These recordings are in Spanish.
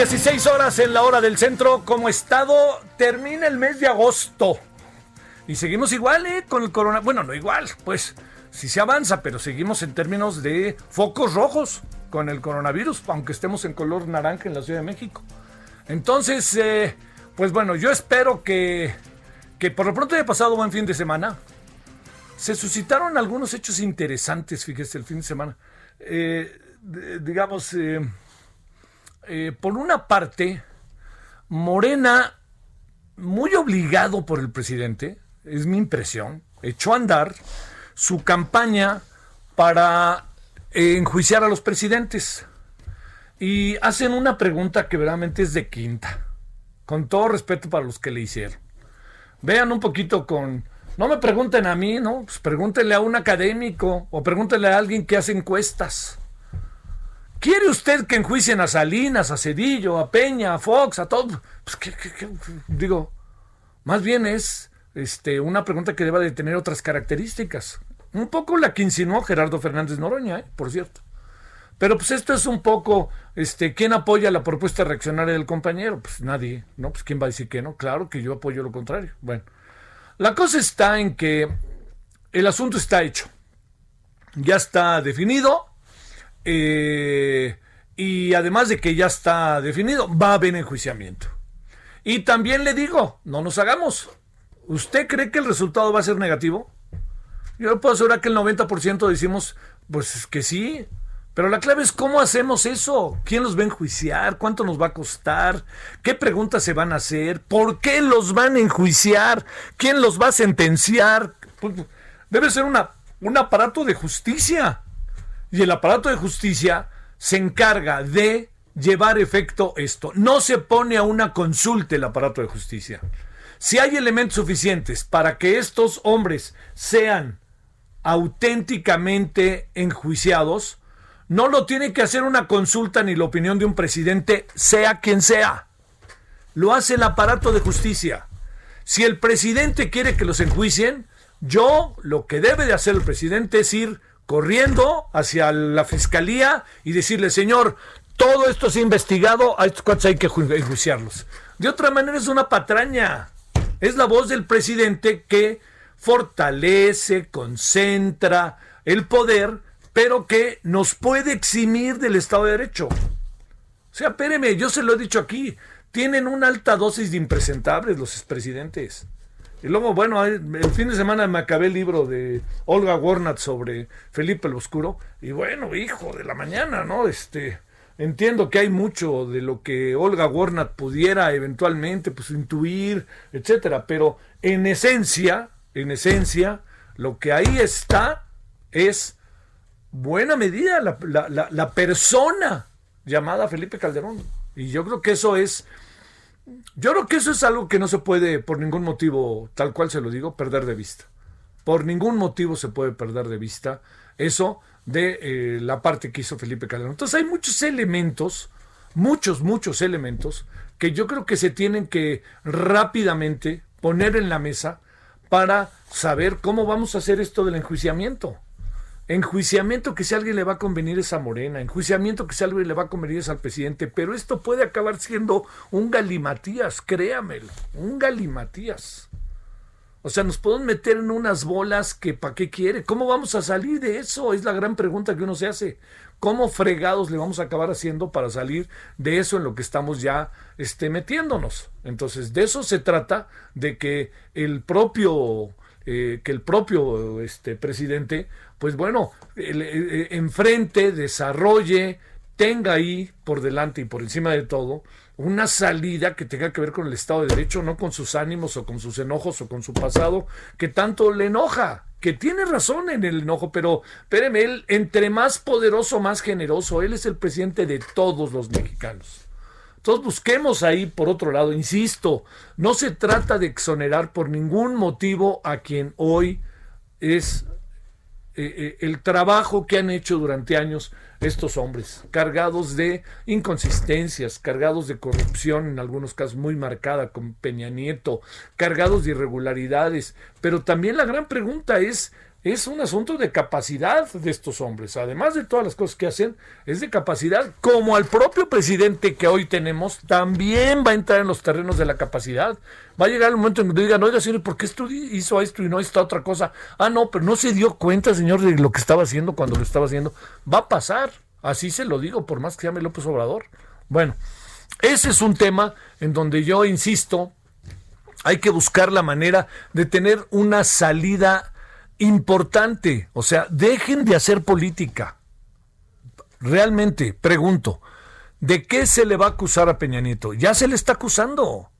16 horas en la hora del centro. Como estado, termina el mes de agosto. Y seguimos igual, ¿eh? Con el corona. Bueno, no igual, pues sí se avanza, pero seguimos en términos de focos rojos con el coronavirus, aunque estemos en color naranja en la Ciudad de México. Entonces, eh, pues bueno, yo espero que, que por lo pronto haya pasado buen fin de semana. Se suscitaron algunos hechos interesantes, fíjese, el fin de semana. Eh, digamos, eh, eh, por una parte, Morena, muy obligado por el presidente, es mi impresión, echó a andar su campaña para eh, enjuiciar a los presidentes. Y hacen una pregunta que verdaderamente es de quinta, con todo respeto para los que le hicieron. Vean un poquito con... No me pregunten a mí, ¿no? Pues pregúntenle a un académico o pregúntenle a alguien que hace encuestas. ¿Quiere usted que enjuicien a Salinas, a Cedillo, a Peña, a Fox, a todo? Pues, ¿qué- qué-? Digo, más bien es este, una pregunta que deba de tener otras características. Un poco la que insinuó Gerardo Fernández Noroña, ¿eh? por cierto. Pero pues esto es un poco, este, ¿quién apoya la propuesta reaccionaria del compañero? Pues nadie, ¿no? Pues ¿quién va a decir que no? Claro que yo apoyo lo contrario. Bueno, la cosa está en que el asunto está hecho. Ya está definido. Eh, y además de que ya está definido, va a haber enjuiciamiento. Y también le digo, no nos hagamos. ¿Usted cree que el resultado va a ser negativo? Yo puedo asegurar que el 90% decimos, pues que sí. Pero la clave es cómo hacemos eso. ¿Quién los va a enjuiciar? ¿Cuánto nos va a costar? ¿Qué preguntas se van a hacer? ¿Por qué los van a enjuiciar? ¿Quién los va a sentenciar? Pues, Debe ser un aparato de justicia. Y el aparato de justicia se encarga de llevar efecto esto. No se pone a una consulta el aparato de justicia. Si hay elementos suficientes para que estos hombres sean auténticamente enjuiciados, no lo tiene que hacer una consulta ni la opinión de un presidente, sea quien sea. Lo hace el aparato de justicia. Si el presidente quiere que los enjuicien, yo lo que debe de hacer el presidente es ir corriendo hacia la fiscalía y decirle, señor, todo esto se ha investigado, a estos cuantos hay que ju- enjuiciarlos. De otra manera es una patraña. Es la voz del presidente que fortalece, concentra el poder, pero que nos puede eximir del Estado de Derecho. O sea, espéreme, yo se lo he dicho aquí, tienen una alta dosis de impresentables los expresidentes. Y luego, bueno, el fin de semana me acabé el libro de Olga Warnat sobre Felipe el Oscuro. Y bueno, hijo de la mañana, ¿no? Este, entiendo que hay mucho de lo que Olga Warnat pudiera eventualmente pues, intuir, etcétera. Pero en esencia, en esencia, lo que ahí está es buena medida la, la- la- la persona llamada Felipe Calderón. Y yo creo que eso es, yo creo que eso es algo que no se puede, por ningún motivo, tal cual se lo digo, perder de vista. Por ningún motivo se puede perder de vista eso de eh, la parte que hizo Felipe Calderón. Entonces hay muchos elementos, muchos, muchos elementos que yo creo que se tienen que rápidamente poner en la mesa para saber cómo vamos a hacer esto del enjuiciamiento. Enjuiciamiento que si a alguien le va a convenir es a Morena, enjuiciamiento que si a alguien le va a convenir es al presidente, pero esto puede acabar siendo un galimatías, créamelo, un galimatías. O sea, nos podemos meter en unas bolas que para qué quiere. ¿Cómo vamos a salir de eso? Es la gran pregunta que uno se hace. ¿Cómo fregados le vamos a acabar haciendo para salir de eso en lo que estamos ya este, metiéndonos? Entonces, de eso se trata, de que el propio, eh, que el propio este, presidente, pues bueno, enfrente, desarrolle, tenga ahí por delante y por encima de todo una salida que tenga que ver con el Estado de Derecho, no con sus ánimos o con sus enojos o con su pasado, que tanto le enoja, que tiene razón en el enojo, pero espéreme, él, entre más poderoso, más generoso, él es el presidente de todos los mexicanos. Entonces busquemos ahí, por otro lado, insisto, no se trata de exonerar por ningún motivo a quien hoy es eh, eh, el trabajo que han hecho durante años estos hombres, cargados de inconsistencias, cargados de corrupción, en algunos casos muy marcada, con Peña Nieto, cargados de irregularidades. Pero también la gran pregunta es es un asunto de capacidad de estos hombres. Además de todas las cosas que hacen, es de capacidad. Como al propio presidente que hoy tenemos, también va a entrar en los terrenos de la capacidad. Va a llegar el momento en que digan, oiga, señor, ¿por qué hizo esto y no esta otra cosa? Ah, no, pero no se dio cuenta, señor, de lo que estaba haciendo cuando lo estaba haciendo. Va a pasar. Así se lo digo, por más que llame López Obrador. Bueno, ese es un tema en donde yo insisto, hay que buscar la manera de tener una salida importante. O sea, dejen de hacer política. Realmente, pregunto, ¿de qué se le va a acusar a Peña Nieto? Ya se le está acusando.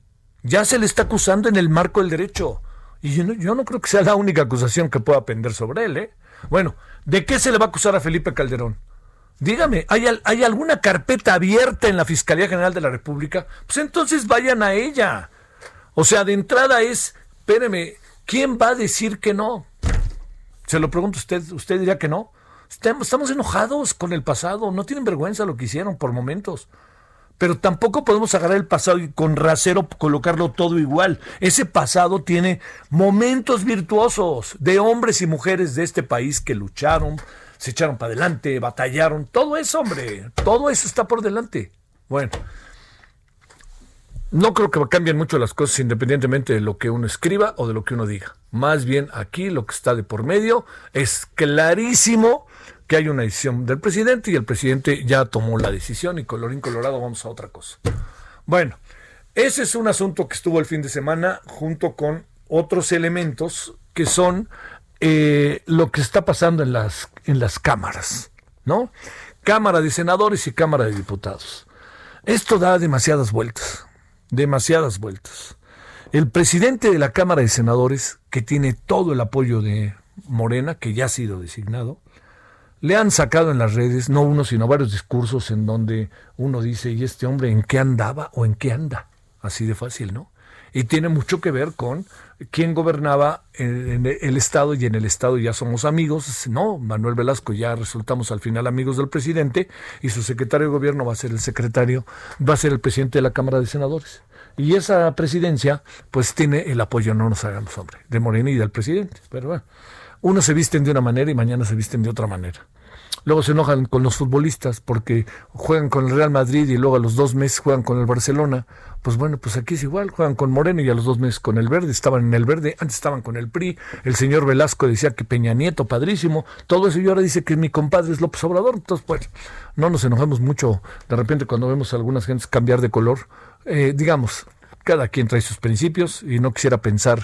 Ya se le está acusando en el marco del derecho. Y yo no, creo que sea la única acusación que pueda pender sobre él. ¿eh? Bueno, ¿de qué se le va a acusar a Felipe Calderón? Dígame, ¿hay, ¿hay alguna carpeta abierta en la Fiscalía General de la República? Pues entonces vayan a ella. O sea, de entrada es, espéreme, ¿quién va a decir que no? Se lo pregunto a usted, usted diría que no. Estamos enojados con el pasado, no tienen vergüenza lo que hicieron por momentos. Pero tampoco podemos agarrar el pasado y con rasero colocarlo todo igual. Ese pasado tiene momentos virtuosos de hombres y mujeres de este país que lucharon, se echaron para adelante, batallaron. Todo eso, hombre, todo eso está por delante. Bueno, no creo que cambien mucho las cosas independientemente de lo que uno escriba o de lo que uno diga. Más bien aquí lo que está de por medio es clarísimo que hay una decisión del presidente y el presidente ya tomó la decisión y colorín colorado vamos a otra cosa. Bueno, ese es un asunto que estuvo el fin de semana junto con otros elementos que son eh, lo que está pasando en las, en las cámaras, ¿no? Cámara de senadores y Cámara de diputados. Esto da demasiadas vueltas demasiadas vueltas. El presidente de la Cámara de Senadores, que tiene todo el apoyo de Morena, que ya ha sido designado, le han sacado en las redes, no uno, sino varios discursos en donde uno dice, ¿y este hombre en qué andaba o en qué anda? Así de fácil, ¿no? Y tiene mucho que ver con quién gobernaba en el Estado y en el Estado ya somos amigos, ¿no? Manuel Velasco ya resultamos al final amigos del presidente y su secretario de gobierno va a ser el secretario, va a ser el presidente de la Cámara de Senadores. Y esa presidencia, pues tiene el apoyo, no nos hagamos hombre, de Morena y del presidente. Pero bueno, unos se visten de una manera y mañana se visten de otra manera. Luego se enojan con los futbolistas porque juegan con el Real Madrid y luego a los dos meses juegan con el Barcelona. Pues bueno, pues aquí es igual, juegan con Moreno y a los dos meses con el Verde. Estaban en el Verde, antes estaban con el PRI. El señor Velasco decía que Peña Nieto, padrísimo. Todo eso y ahora dice que mi compadre es López Obrador. Entonces, pues, no nos enojamos mucho de repente cuando vemos a algunas gentes cambiar de color. Eh, digamos, cada quien trae sus principios y no quisiera pensar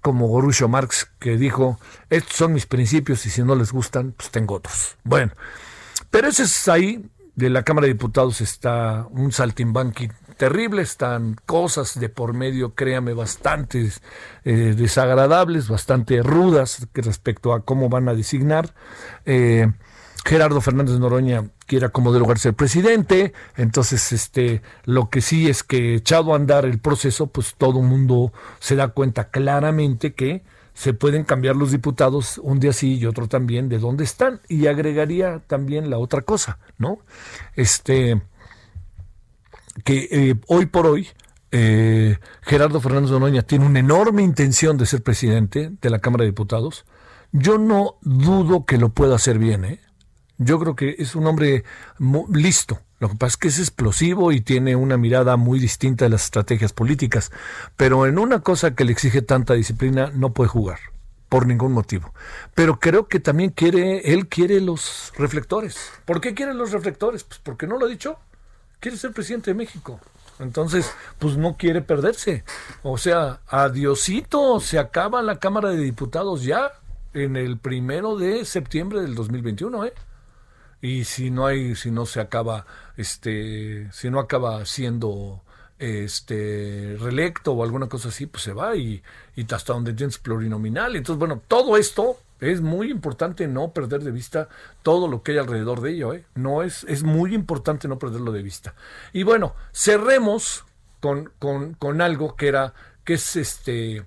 como Groucho Marx, que dijo, estos son mis principios y si no les gustan, pues tengo otros. Bueno, pero ese es ahí, de la Cámara de Diputados está un saltimbanqui terrible, están cosas de por medio, créame, bastante eh, desagradables, bastante rudas respecto a cómo van a designar. Eh, Gerardo Fernández Noroña quiera como de lugar ser presidente, entonces este lo que sí es que echado a andar el proceso, pues todo el mundo se da cuenta claramente que se pueden cambiar los diputados un día sí y otro también de dónde están y agregaría también la otra cosa, ¿no? Este que eh, hoy por hoy eh, Gerardo Fernández Noroña tiene una enorme intención de ser presidente de la Cámara de Diputados. Yo no dudo que lo pueda hacer bien, ¿eh? Yo creo que es un hombre listo, Lo que pasa es que es explosivo y tiene una mirada muy distinta de las estrategias políticas, pero en una cosa que le exige tanta disciplina no puede jugar por ningún motivo. Pero creo que también quiere, él quiere los reflectores. ¿Por qué quiere los reflectores? Pues porque no lo ha dicho. Quiere ser presidente de México. Entonces, pues no quiere perderse. O sea, adiosito, se acaba la Cámara de Diputados ya en el primero de septiembre del 2021, ¿eh? Y si no hay si no se acaba este si no acaba siendo este reelecto o alguna cosa así pues se va y, y hasta donde tienes plurinominal. Entonces bueno todo esto es muy importante no perder de vista todo lo que hay alrededor de ello ¿eh? no es es muy importante no perderlo de vista. Y bueno cerremos con, con, con algo que era que es este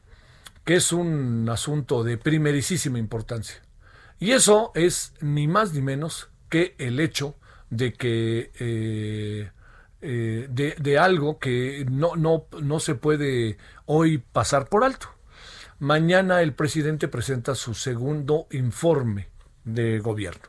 que es un asunto de primerísima importancia. Y eso es ni más ni menos que el hecho de que eh, eh, de, algo que no, no, no se puede hoy pasar por alto. Mañana el presidente presenta su segundo informe de gobierno.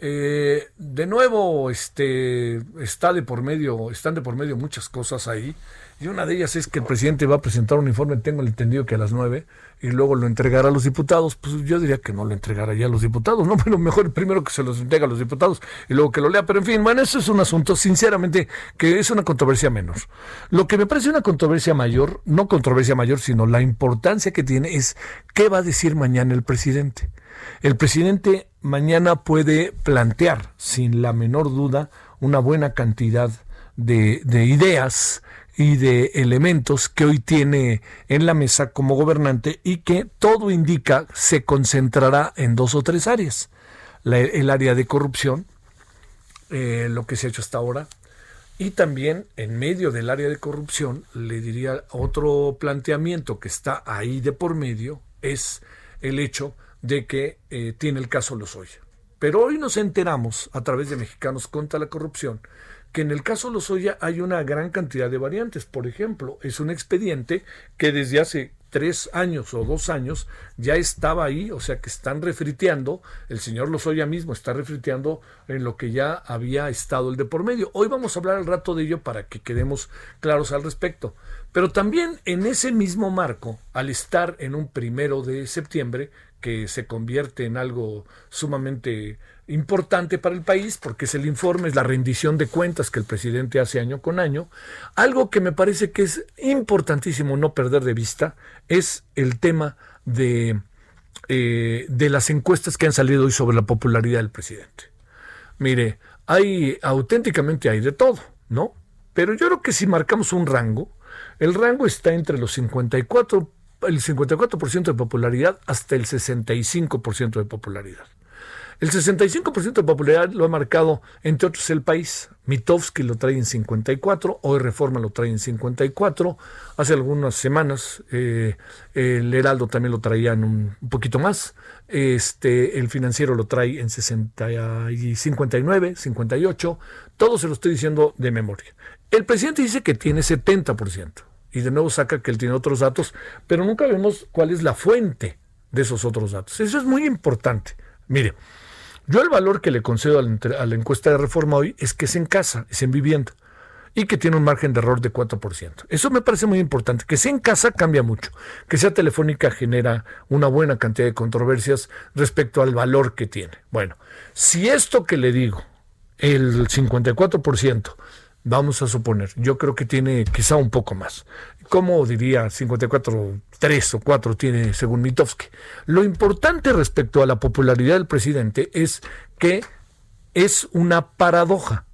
Eh, de nuevo, este, está de por medio, están de por medio muchas cosas ahí. Y una de ellas es que el presidente va a presentar un informe, tengo entendido que a las nueve, y luego lo entregará a los diputados. Pues yo diría que no lo entregará ya a los diputados, ¿no? Pero mejor primero que se los entregue a los diputados y luego que lo lea. Pero en fin, bueno, eso es un asunto, sinceramente, que es una controversia menos. Lo que me parece una controversia mayor, no controversia mayor, sino la importancia que tiene es qué va a decir mañana el presidente. El presidente mañana puede plantear, sin la menor duda, una buena cantidad de ideas y de elementos que hoy tiene en la mesa como gobernante y que todo indica se concentrará en dos o tres áreas. el área de corrupción, eh, lo que se ha hecho hasta ahora, y también en medio del área de corrupción, le diría otro planteamiento que está ahí de por medio, es el hecho de que eh, tiene el caso Lozoya. Pero hoy nos enteramos, a través de Mexicanos contra la Corrupción, que en el caso Lozoya hay una gran cantidad de variantes. Por ejemplo, es un expediente que desde hace tres años o dos años ya estaba ahí, o sea que están refriteando, el señor Lozoya mismo está refriteando en lo que ya había estado el de por medio. Hoy vamos a hablar al rato de ello para que quedemos claros al respecto. Pero también en ese mismo marco, al estar en un primero de septiembre, que se convierte en algo sumamente importante para el país, porque es el informe, es la rendición de cuentas que el presidente hace año con año. Algo que me parece que es importantísimo no perder de vista es el tema de, eh, de las encuestas que han salido hoy sobre la popularidad del presidente. Mire, hay auténticamente hay de todo, ¿no? Pero yo creo que si marcamos un rango, el rango está entre los 54 el 54% de popularidad hasta el 65% de popularidad. El 65% de popularidad lo ha marcado, entre otros, el país. Mitowski lo trae en 54, hoy Reforma lo trae en 54. Hace algunas semanas eh, el Heraldo también lo traía en un, poquito más. Este, el financiero lo trae en 60 y 59, 58. Todo se lo estoy diciendo de memoria. El presidente dice que tiene 70%. Y de nuevo saca que él tiene otros datos, pero nunca vemos cuál es la fuente de esos otros datos. Eso es muy importante. Mire, yo el valor que le concedo a la, encuesta de reforma hoy es que es en casa, es en vivienda y que tiene un margen de error de 4%. Eso me parece muy importante. Que sea en casa cambia mucho. Que sea telefónica genera una buena cantidad de controversias respecto al valor que tiene. Bueno, si esto que le digo, el 54%, vamos a suponer, yo creo que tiene quizá un poco más. ¿Cómo diría 54, 3 o 4 tiene según Mitowski? Lo importante respecto a la popularidad del presidente es que es una paradoja.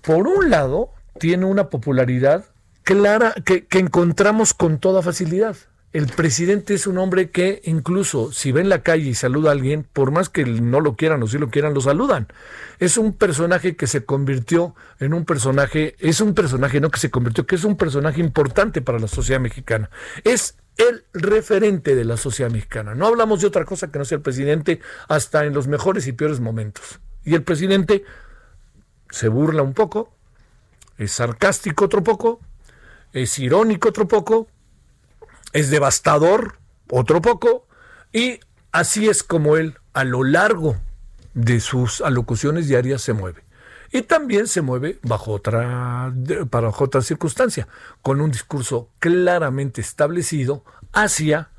Por un lado, tiene una popularidad clara que encontramos con toda facilidad el presidente es un hombre que incluso si ve en la calle y saluda a alguien, por más que no lo quieran o si lo quieran, lo saludan. Es un personaje que se convirtió en un personaje, es un personaje no que se convirtió, que es un personaje importante para la sociedad mexicana. Es el referente de la sociedad mexicana. No hablamos de otra cosa que no sea el presidente hasta en los mejores y peores momentos. Y el presidente se burla un poco, es sarcástico otro poco, es irónico otro poco, es devastador, otro poco, y así es como él a lo largo de sus alocuciones diarias se mueve. y también se mueve bajo otra, bajo otra circunstancia, con un discurso claramente establecido hacia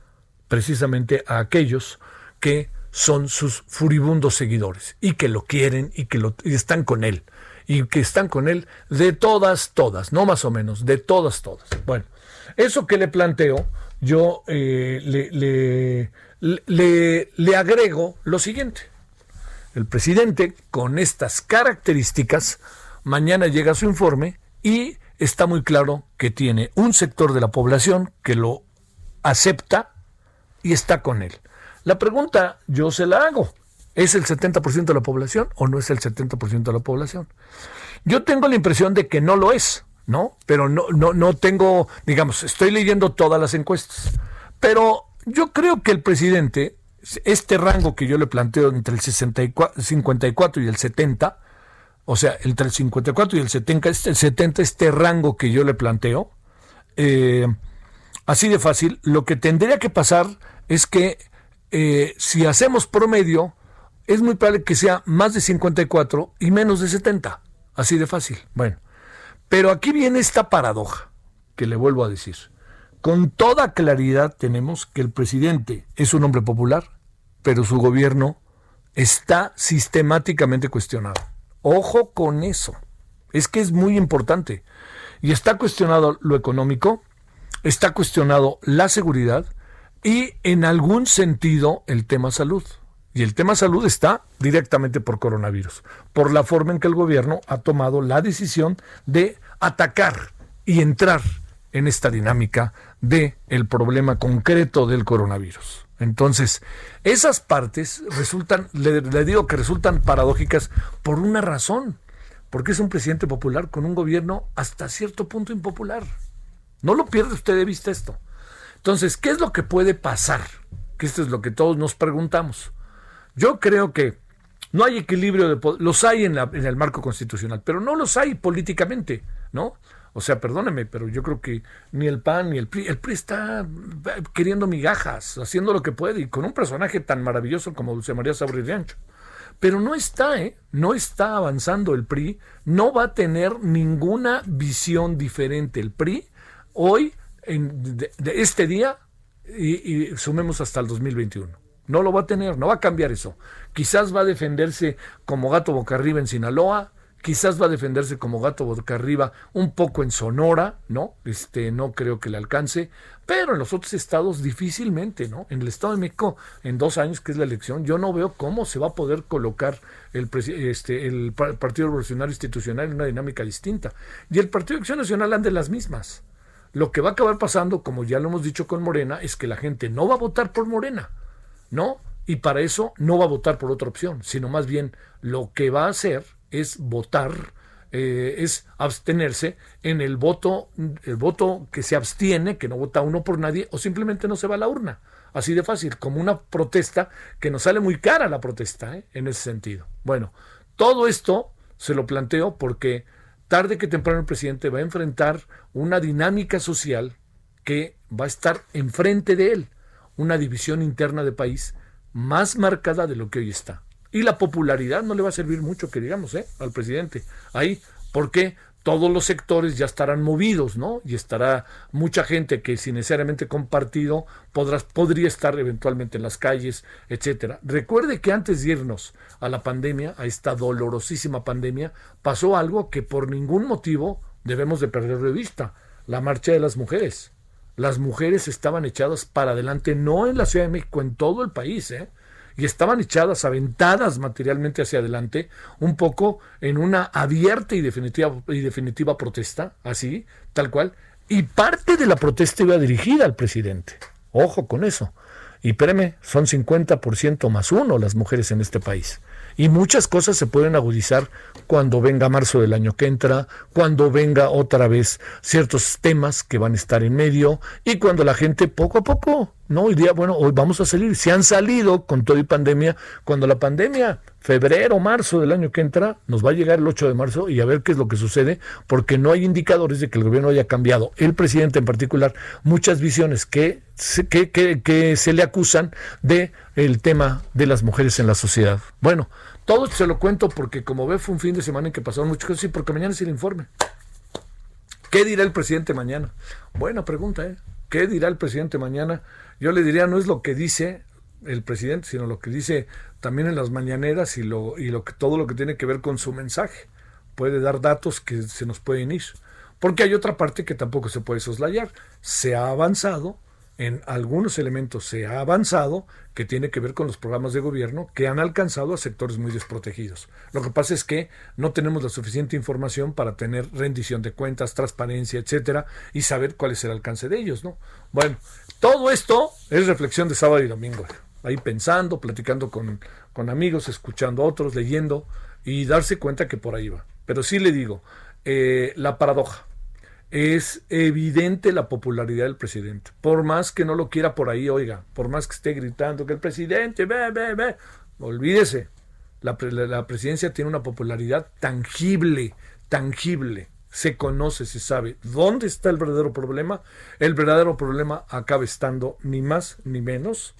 precisamente a aquellos que son sus furibundos seguidores y que lo quieren y que lo, están con él y que están con él de todas, todas, no más o menos, de todas, todas. Bueno, eso que le planteo, yo eh, le, le, le agrego lo siguiente. El presidente, con estas características, mañana llega su informe y está muy claro que tiene un sector de la población que lo acepta y está con él. La pregunta yo se la hago. ¿Es el 70% de la población o no es el 70% de la población? Yo tengo la impresión de que no lo es, ¿no? Pero no, no, no tengo, digamos, estoy leyendo todas las encuestas. Pero yo creo que el presidente, este rango que yo le planteo entre el 64, 54 y el 70, o sea, entre el 54 y el 70, este, el 70 este rango que yo le planteo, eh, así de fácil, lo que tendría que pasar es que eh, si hacemos promedio, es muy probable que sea más de 54 y menos de 70. Así de fácil. Bueno, pero aquí viene esta paradoja que le vuelvo a decir. Con toda claridad tenemos que el presidente es un hombre popular, pero su gobierno está sistemáticamente cuestionado. Ojo con eso. Es que es muy importante. Y está cuestionado lo económico, está cuestionado la seguridad, y en algún sentido el tema salud. Y el tema salud está directamente por coronavirus, por la forma en que el gobierno ha tomado la decisión de atacar y entrar en esta dinámica de el problema concreto del coronavirus. Entonces, esas partes resultan, le, le, digo que resultan paradójicas por una razón, porque es un presidente popular con un gobierno hasta cierto punto impopular. No lo pierde usted de vista esto. Entonces, ¿qué es lo que puede pasar? Que esto es lo que todos nos preguntamos. Yo creo que no hay equilibrio de poder, los hay en, en, el marco constitucional, pero no los hay políticamente, ¿no? O sea, perdóneme, pero yo creo que ni el PAN ni el PRI, el PRI está queriendo migajas, haciendo lo que puede, y con un personaje tan maravilloso como Dulce María Sabri Riancho. Pero no está, ¿eh? No está avanzando el PRI, no va a tener ninguna visión diferente. El PRI hoy de, este día y, sumemos hasta el 2021. No lo va a tener, no va a cambiar eso. Quizás va a defenderse como gato boca arriba en Sinaloa, quizás va a defenderse como gato boca arriba un poco en Sonora, ¿no? Este, no creo que le alcance, pero en los otros estados difícilmente, ¿no? En el Estado de México, en dos años que es la elección, yo no veo cómo se va a poder colocar el, este, el Partido Revolucionario Institucional en una dinámica distinta. Y el Partido de Acción Nacional anda en las mismas. Lo que va a acabar pasando, como ya lo hemos dicho con Morena, es que la gente no va a votar por Morena, ¿no? Y para eso no va a votar por otra opción, sino más bien lo que va a hacer es votar, eh, es abstenerse en el voto, el voto que se abstiene, que no vota uno por nadie, o simplemente no se va a la urna. Así de fácil, como una protesta que nos sale muy cara la protesta, ¿eh? en ese sentido. Bueno, todo esto se lo planteo porque tarde que temprano el presidente va a enfrentar una dinámica social que va a estar enfrente de él, una división interna de país más marcada de lo que hoy está. Y la popularidad no le va a servir mucho, que digamos, ¿eh? al presidente. Ahí, ¿por qué? todos los sectores ya estarán movidos, ¿no? Y estará mucha gente que sin necesariamente compartido podrás, podría estar eventualmente en las calles, etcétera. Recuerde que antes de irnos a la pandemia, a esta dolorosísima pandemia, pasó algo que por ningún motivo debemos de perder de vista, la marcha de las mujeres. Las mujeres estaban echadas para adelante, no en la Ciudad de México, en todo el país, ¿eh? y estaban echadas, aventadas materialmente hacia adelante, un poco en una abierta y definitiva, y definitiva protesta, así, tal cual, y parte de la protesta iba dirigida al presidente. Ojo con eso. Y espérame, son 50% más uno las mujeres en este país. Y muchas cosas se pueden agudizar cuando venga marzo del año que entra, cuando venga otra vez ciertos temas que van a estar en medio y cuando la gente poco a poco, no, hoy día, bueno, hoy vamos a salir, se han salido con todo y pandemia, cuando la pandemia febrero, marzo del año que entra, nos va a llegar el 8 de marzo y a ver qué es lo que sucede, porque no hay indicadores de que el gobierno haya cambiado. El presidente en particular, muchas visiones que, que, que, que se le acusan de el tema de las mujeres en la sociedad. Bueno, todo se lo cuento porque como ve fue un fin de semana en que pasaron muchas cosas y porque mañana es el informe. ¿Qué dirá el presidente mañana? Buena pregunta, ¿eh? ¿Qué dirá el presidente mañana? Yo le diría, no es lo que dice el presidente, sino lo que dice también en las mañaneras y, lo, y lo que, todo lo que tiene que ver con su mensaje. Puede dar datos que se nos pueden ir. Porque hay otra parte que tampoco se puede soslayar. Se ha avanzado, en algunos elementos se ha avanzado que tiene que ver con los programas de gobierno que han alcanzado a sectores muy desprotegidos. Lo que pasa es que no tenemos la suficiente información para tener rendición de cuentas, transparencia, etcétera, y saber cuál es el alcance de ellos, ¿no? Bueno, todo esto es reflexión de sábado y domingo. Ahí pensando, platicando con, con amigos, escuchando a otros, leyendo y darse cuenta que por ahí va. Pero sí le digo, eh, la paradoja es evidente la popularidad del presidente. Por más que no lo quiera por ahí, oiga, por más que esté gritando que el presidente, ve, ve, ve, olvídese. La, la, presidencia tiene una popularidad tangible, tangible. Se conoce, se sabe. ¿Dónde está el verdadero problema? El verdadero problema acaba estando ni más ni menos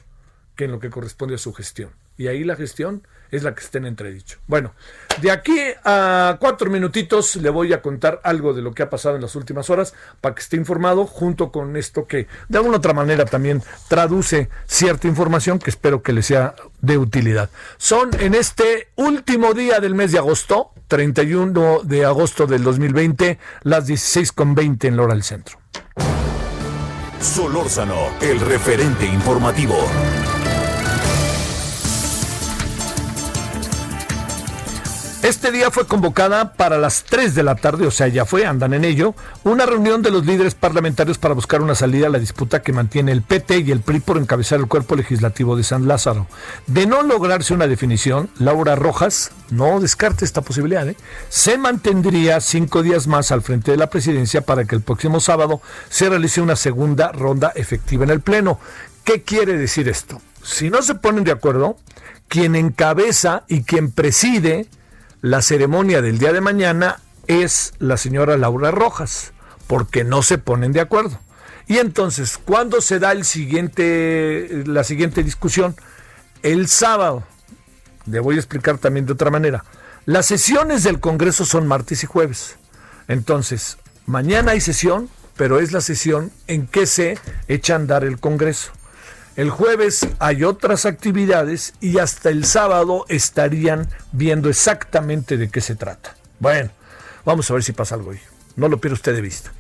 que en lo que corresponde a su gestión. Y ahí la gestión es la que está en entredicho. Bueno, de aquí a cuatro minutitos le voy a contar algo de lo que ha pasado en las últimas horas para que esté informado junto con esto que de alguna otra manera también traduce cierta información que espero que le sea de utilidad. Son en este último día del mes de agosto, 31 de agosto del 2020, las 16.20 en Lora del Centro. Solórzano, el referente informativo. Este día fue convocada para las 3 de la tarde, o sea, ya fue, andan en ello, una reunión de los líderes parlamentarios para buscar una salida a la disputa que mantiene el PT y el PRI por encabezar el cuerpo legislativo de San Lázaro. De no lograrse una definición, Laura Rojas, no descarte esta posibilidad, ¿eh? se mantendría cinco días más al frente de la presidencia para que el próximo sábado se realice una segunda ronda efectiva en el Pleno. ¿Qué quiere decir esto? Si no se ponen de acuerdo, quien encabeza y quien preside la ceremonia del día de mañana es la señora Laura Rojas, porque no se ponen de acuerdo. Y entonces, ¿cuándo se da la siguiente discusión? El sábado. Le voy a explicar también de otra manera. Las sesiones del Congreso son martes y jueves. Entonces, mañana hay sesión, pero es la sesión en que se echa a andar el Congreso. El jueves hay otras actividades y hasta el sábado estarían viendo exactamente de qué se trata. Bueno, vamos a ver si pasa algo hoy. No lo pierda usted de vista.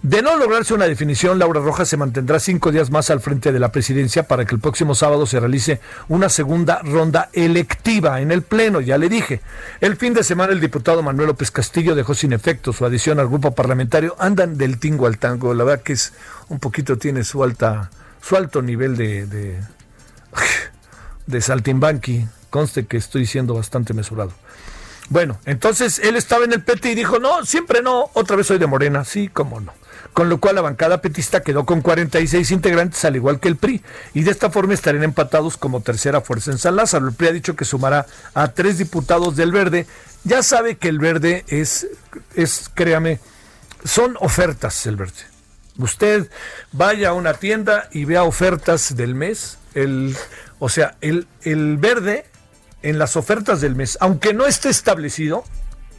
De no lograrse una definición, Laura Rojas se mantendrá cinco días más al frente de la presidencia para que el próximo sábado se realice una segunda ronda electiva en el Pleno, ya le dije. El fin de semana el diputado Manuel López Castillo dejó sin efecto su adición al grupo parlamentario. Andan del tingo al tango, la verdad que es un poquito tiene su alta su alto nivel de, de, saltimbanqui. Conste que estoy siendo bastante mesurado. Bueno, entonces él estaba en el PT y dijo, no, siempre no, otra vez soy de Morena, sí, cómo no. Con lo cual la bancada petista quedó con 46 integrantes, al igual que el PRI, y de esta forma estarían empatados como tercera fuerza en San Lázaro. El PRI ha dicho que sumará a tres diputados del Verde. Ya sabe que el Verde es, es créame, son ofertas el Verde. Usted vaya a una tienda y vea ofertas del mes. El, o sea, el, el verde en las ofertas del mes, aunque no esté establecido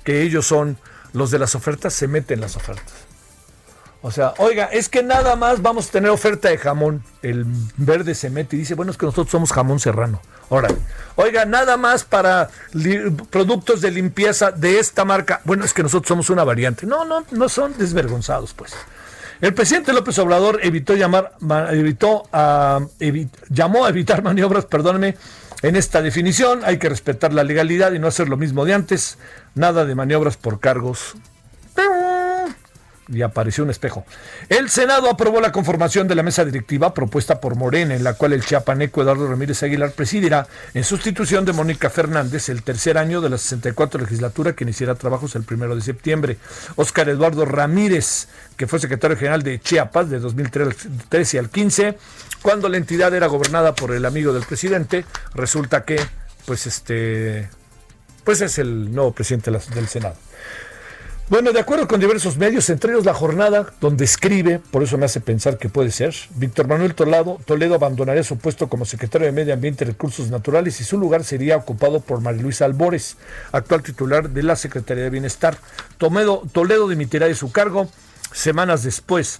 que ellos son los de las ofertas, se meten las ofertas. O sea, oiga, es que nada más vamos a tener oferta de jamón. El verde se mete y dice, bueno, es que nosotros somos jamón serrano. Ahora, oiga, nada más para productos de limpieza de esta marca. Bueno, es que nosotros somos una variante. No, no, no son desvergonzados, pues. El presidente López Obrador evitó llamar, evitó a, llamó a evitar maniobras, perdóneme, en esta definición. Hay que respetar la legalidad y no hacer lo mismo de antes. Nada de maniobras por cargos y apareció un espejo. El Senado aprobó la conformación de la mesa directiva propuesta por Morena, en la cual el chiapaneco Eduardo Ramírez Aguilar presidirá en sustitución de Mónica Fernández el tercer año de la 64 legislatura que iniciará trabajos el primero de septiembre. Óscar Eduardo Ramírez, que fue secretario general de Chiapas de 2013 al 15, cuando la entidad era gobernada por el amigo del presidente, resulta que pues este pues es el nuevo presidente del Senado. Bueno, de acuerdo con diversos medios, entre ellos La Jornada, donde escribe, por eso me hace pensar que puede ser, Víctor Manuel Toledo, Toledo abandonaría su puesto como secretario de Medio Ambiente y Recursos Naturales y su lugar sería ocupado por María Luisa Albores, actual titular de la Secretaría de Bienestar. Toledo, Toledo dimitirá de su cargo semanas después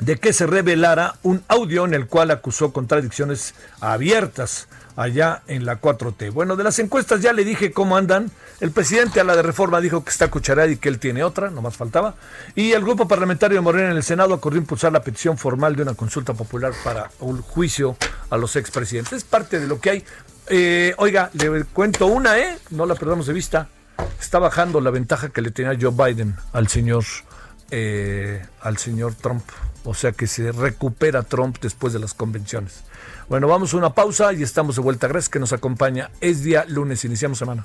de que se revelara un audio en el cual acusó contradicciones abiertas allá en la 4T. Bueno, de las encuestas ya le dije cómo andan. El presidente a la de reforma dijo que está cucharada y que él tiene otra, no más faltaba. Y el grupo parlamentario de Morena en el Senado acordó impulsar la petición formal de una consulta popular para un juicio a los expresidentes. Es parte de lo que hay. Eh, oiga, le cuento una, ¿eh? No la perdamos de vista. Está bajando la ventaja que le tenía Joe Biden al señor, eh, al señor Trump. O sea que se recupera Trump después de las convenciones. Bueno, vamos a una pausa y estamos de vuelta. Gracias que nos acompaña. Es día lunes, iniciamos semana.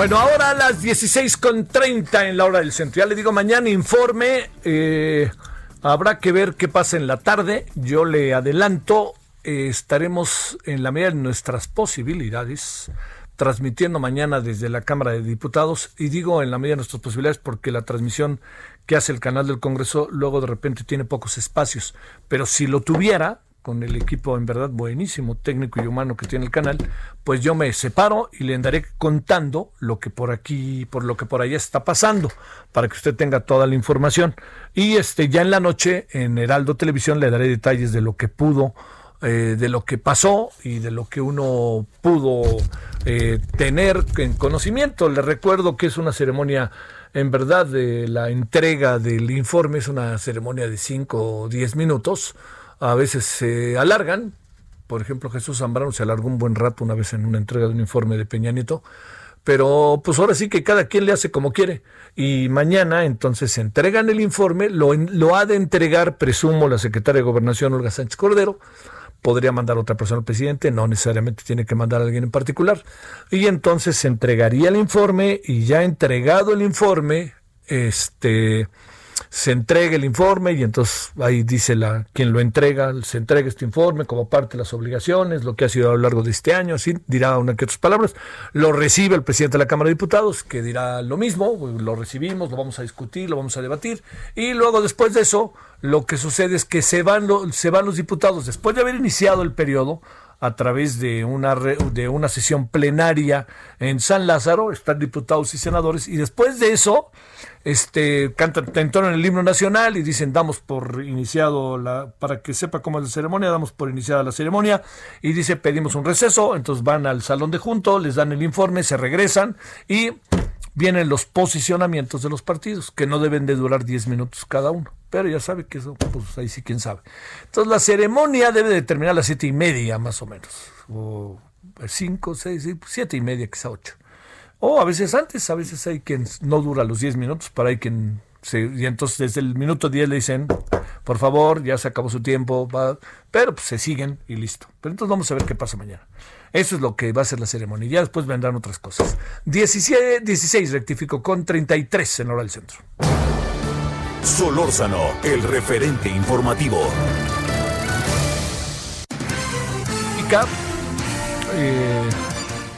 Bueno, ahora a las 16.30 en la hora del centro. Ya le digo, mañana informe. Eh, habrá que ver qué pasa en la tarde. Yo le adelanto, eh, estaremos en la medida de nuestras posibilidades transmitiendo mañana desde la Cámara de Diputados. Y digo en la medida de nuestras posibilidades porque la transmisión que hace el canal del Congreso luego de repente tiene pocos espacios. Pero si lo tuviera, con el equipo en verdad buenísimo, técnico y humano que tiene el canal, pues yo me separo y le andaré contando lo que por aquí, por lo que por allá está pasando, para que usted tenga toda la información. Y este ya en la noche en Heraldo Televisión le daré detalles de lo que pudo, eh, de lo que pasó y de lo que uno pudo eh, tener en conocimiento. Le recuerdo que es una ceremonia en verdad de la entrega del informe, es una ceremonia de 5 o 10 minutos a veces se alargan. Por ejemplo, Jesús Zambrano se alargó un buen rato una vez en una entrega de un informe de Peña Nieto. Pero pues ahora sí que cada quien le hace como quiere. Y mañana entonces se entregan el informe, lo, lo ha de entregar, presumo, la secretaria de Gobernación, Olga Sánchez Cordero. Podría mandar otra persona al presidente, no necesariamente tiene que mandar a alguien en particular. Y entonces se entregaría el informe y ya entregado el informe, este se entrega el informe y entonces ahí dice la quien lo entrega, se entrega este informe como parte de las obligaciones, lo que ha sido a lo largo de este año, así dirá una que otras palabras, lo recibe el presidente de la Cámara de Diputados, que dirá lo mismo, lo recibimos, lo vamos a discutir, lo vamos a debatir, y luego después de eso, lo que sucede es que se van, se van los diputados, después de haber iniciado el periodo, a través de una, de una sesión plenaria en San Lázaro, están diputados y senadores, y después de eso, este, cantan, entonan el himno nacional y dicen, damos por iniciado, la, para que sepa cómo es la ceremonia, damos por iniciada la ceremonia, y dice, pedimos un receso, entonces van al salón de junto, les dan el informe, se regresan, y vienen los posicionamientos de los partidos, que no deben de durar 10 minutos cada uno. Pero ya sabe que eso, pues ahí sí, quién sabe. Entonces la ceremonia debe de terminar a las siete y media, más o menos. O cinco, seis, siete y media, quizá ocho. O a veces antes, a veces hay quien no dura los 10 minutos, para hay quien se, y entonces desde el minuto 10 le dicen, por favor, ya se acabó su tiempo, va, pero pues se siguen y listo. Pero entonces vamos a ver qué pasa mañana. Eso es lo que va a ser la ceremonia. Ya después vendrán otras cosas. 17, 16 rectifico con 33 en hora del centro. Solórzano, el referente informativo. Eh,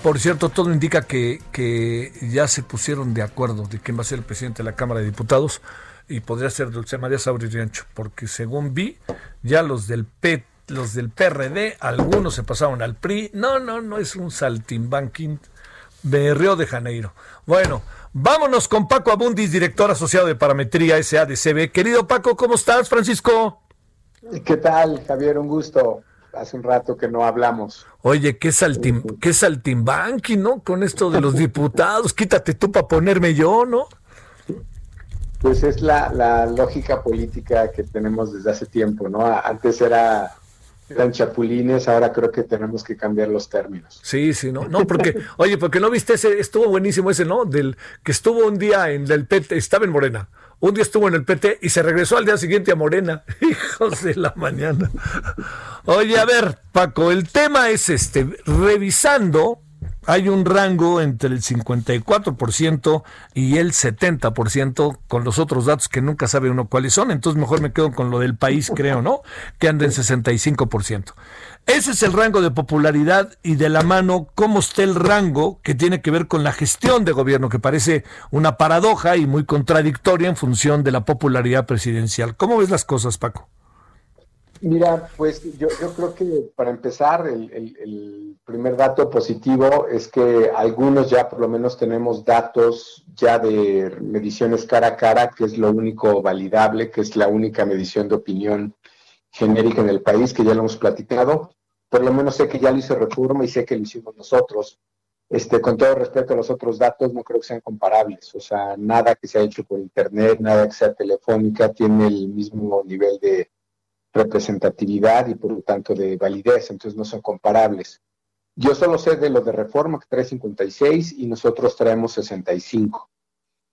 por cierto, todo indica que, que, ya se pusieron de acuerdo de quién va a ser el presidente de la Cámara de Diputados y podría ser Dulce María Sabri Riancho, porque según vi, ya los del PT los del PRD, algunos se pasaron al PRI. No, no, no es un saltimbanking de Río de Janeiro. Bueno, vámonos con Paco Abundis, director asociado de Parametría SADCB. Querido Paco, ¿cómo estás, Francisco? ¿Qué tal, Javier? Un gusto. Hace un rato que no hablamos. Oye, qué, saltim, qué saltimbanqui, ¿no? Con esto de los diputados. Quítate tú para ponerme yo, ¿no? Pues es la, la lógica política que tenemos desde hace tiempo, ¿no? Antes era eran chapulines, ahora creo que tenemos que cambiar los términos. Sí, sí, no, no, porque, oye, porque no viste ese, estuvo buenísimo ese, ¿no? Del que estuvo un día en el PT, estaba en Morena, un día estuvo en el PT y se regresó al día siguiente a Morena. Hijos de la mañana. Oye, a ver, Paco, el tema es este, revisando hay un rango entre el 54% y el 70% con los otros datos que nunca sabe uno cuáles son, entonces mejor me quedo con lo del país, creo, ¿no? Que anda en 65%. Ese es el rango de popularidad y de la mano, ¿cómo está el rango que tiene que ver con la gestión de gobierno, que parece una paradoja y muy contradictoria en función de la popularidad presidencial? ¿Cómo ves las cosas, Paco? Mira, pues yo, yo creo que para empezar, el, el, primer dato positivo es que algunos ya por lo menos tenemos datos ya de mediciones cara a cara, que es lo único validable, que es la única medición de opinión genérica en el país, que ya lo hemos platicado. Por lo menos sé que ya lo hizo Reforma y sé que lo hicimos nosotros. Este, con todo respeto a los otros datos, no creo que sean comparables. O sea, nada que se ha hecho por Internet, nada que sea telefónica, tiene el mismo nivel de representatividad y por lo tanto de validez, entonces no son comparables. Yo solo sé de lo de reforma que trae 56 y nosotros traemos 65.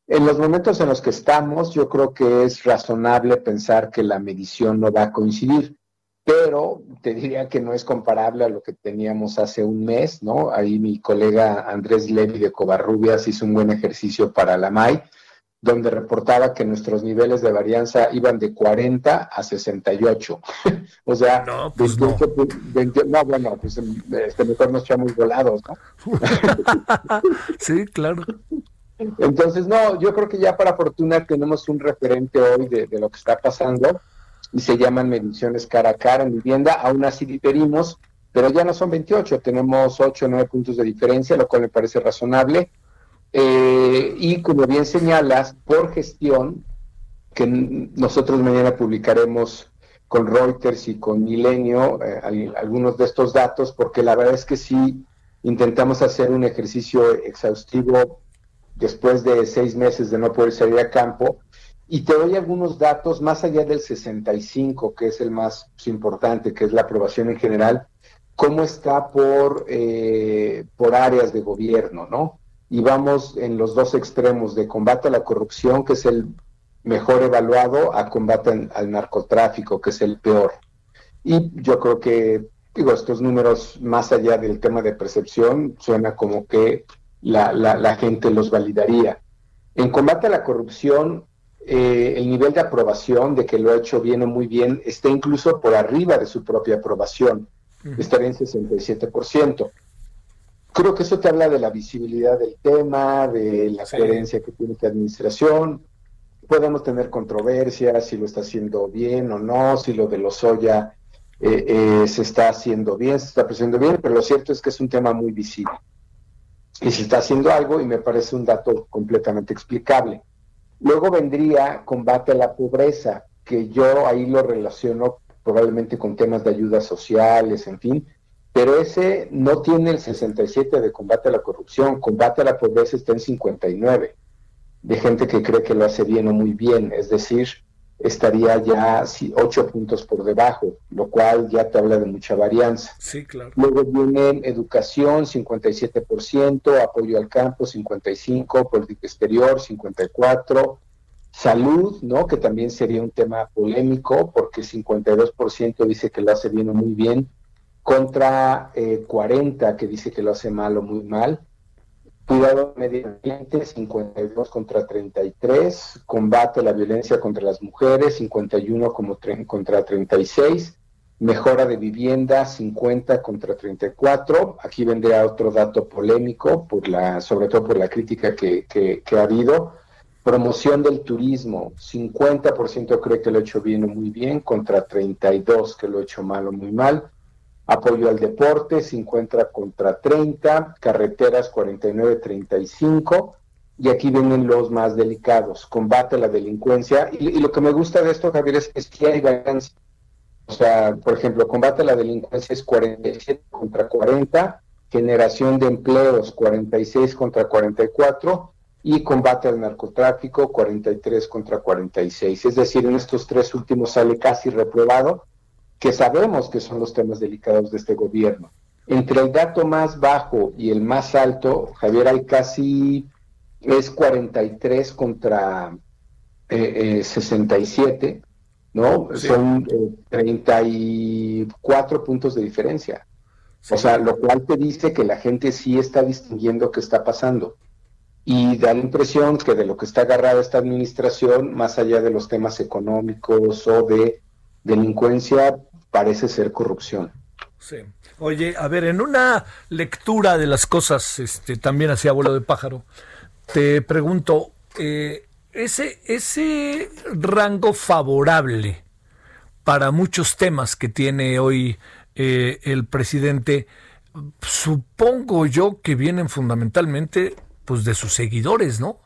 En los momentos en los que estamos, yo creo que es razonable pensar que la medición no va a coincidir, pero te diría que no es comparable a lo que teníamos hace un mes, ¿no? Ahí mi colega Andrés Levy de Covarrubias hizo un buen ejercicio para la MAI donde reportaba que nuestros niveles de varianza iban de 40 a 68. o sea, no, pues no. no. bueno, pues este, mejor nos echamos volados, ¿no? sí, claro. Entonces, no, yo creo que ya para fortuna tenemos un referente hoy de, de, lo que está pasando y se llaman mediciones cara a cara en vivienda. Aún así diferimos, pero ya no son 28, tenemos 8 o 9 puntos de diferencia, lo cual me parece razonable. Eh, y como bien señalas, por gestión, que nosotros mañana publicaremos con Reuters y con Milenio eh, algunos de estos datos, porque la verdad es que sí intentamos hacer un ejercicio exhaustivo después de seis meses de no poder salir a campo. Y te doy algunos datos más allá del 65, que es el más importante, que es la aprobación en general, cómo está por, eh, por áreas de gobierno, ¿no? Y vamos en los dos extremos de combate a la corrupción, que es el mejor evaluado, a combate al narcotráfico, que es el peor. Y yo creo que, digo, estos números, más allá del tema de percepción, suena como que la, la, gente los validaría. En combate a la corrupción, eh, el nivel de aprobación de que lo ha hecho bien o muy bien está incluso por arriba de su propia aprobación, estaría en 67%. Creo que eso te habla de la visibilidad del tema, de la coherencia que tiene la administración. Podemos tener controversias si lo está haciendo bien o no, si lo de los eh, eh, se está haciendo bien, se está haciendo bien, pero lo cierto es que es un tema muy visible. Y se está haciendo algo y me parece un dato completamente explicable. Luego vendría combate a la pobreza, que yo ahí lo relaciono probablemente con temas de ayudas sociales, en fin, pero ese no tiene el 67 de combate a la corrupción, combate a la pobreza está en 59, de gente que cree que lo hace bien o muy bien, es decir, estaría ya ocho puntos por debajo, lo cual ya te habla de mucha varianza. Sí, claro. Luego viene educación, 57%, apoyo al campo, 55%, política exterior, 54%, salud, ¿no? Que también sería un tema polémico, porque 52% dice que lo hace bien o muy bien, contra 40 eh, que dice que lo hace mal o muy mal. Cuidado medio ambiente, 52 contra 33. Combate la violencia contra las mujeres, 51 como contra 36. Mejora de vivienda, 50 contra 34. Aquí vendría otro dato polémico, por la, sobre todo por la crítica que, que, ha habido. Promoción del turismo, 50% cree que lo ha hecho bien o muy bien, contra 32 que lo ha hecho mal o muy mal apoyo al deporte 50 contra 30, carreteras 49-35 y aquí vienen los más delicados, combate a la delincuencia y, lo que me gusta de esto Javier es que sí hay balance. O sea, por ejemplo, combate a la delincuencia es 47 contra 40, generación de empleos 46 contra 44 y combate al narcotráfico 43 contra 46. Es decir, en estos tres últimos sale casi reprobado que sabemos que son los temas delicados de este gobierno. Entre el dato más bajo y el más alto, Javier, hay casi, es 43 contra 67, eh, eh, ¿no? Son 34 eh, puntos de diferencia. O sea, lo cual te dice que la gente sí está distinguiendo qué está pasando. Y da la impresión que de lo que está agarrada esta administración, más allá de los temas económicos o de delincuencia, parece ser corrupción. Sí. Oye, a ver, en una lectura de las cosas, este, también hacía abuelo de pájaro, te pregunto, eh, ese, ese rango favorable para muchos temas que tiene hoy eh, el presidente, supongo yo que vienen fundamentalmente pues de sus seguidores, ¿no?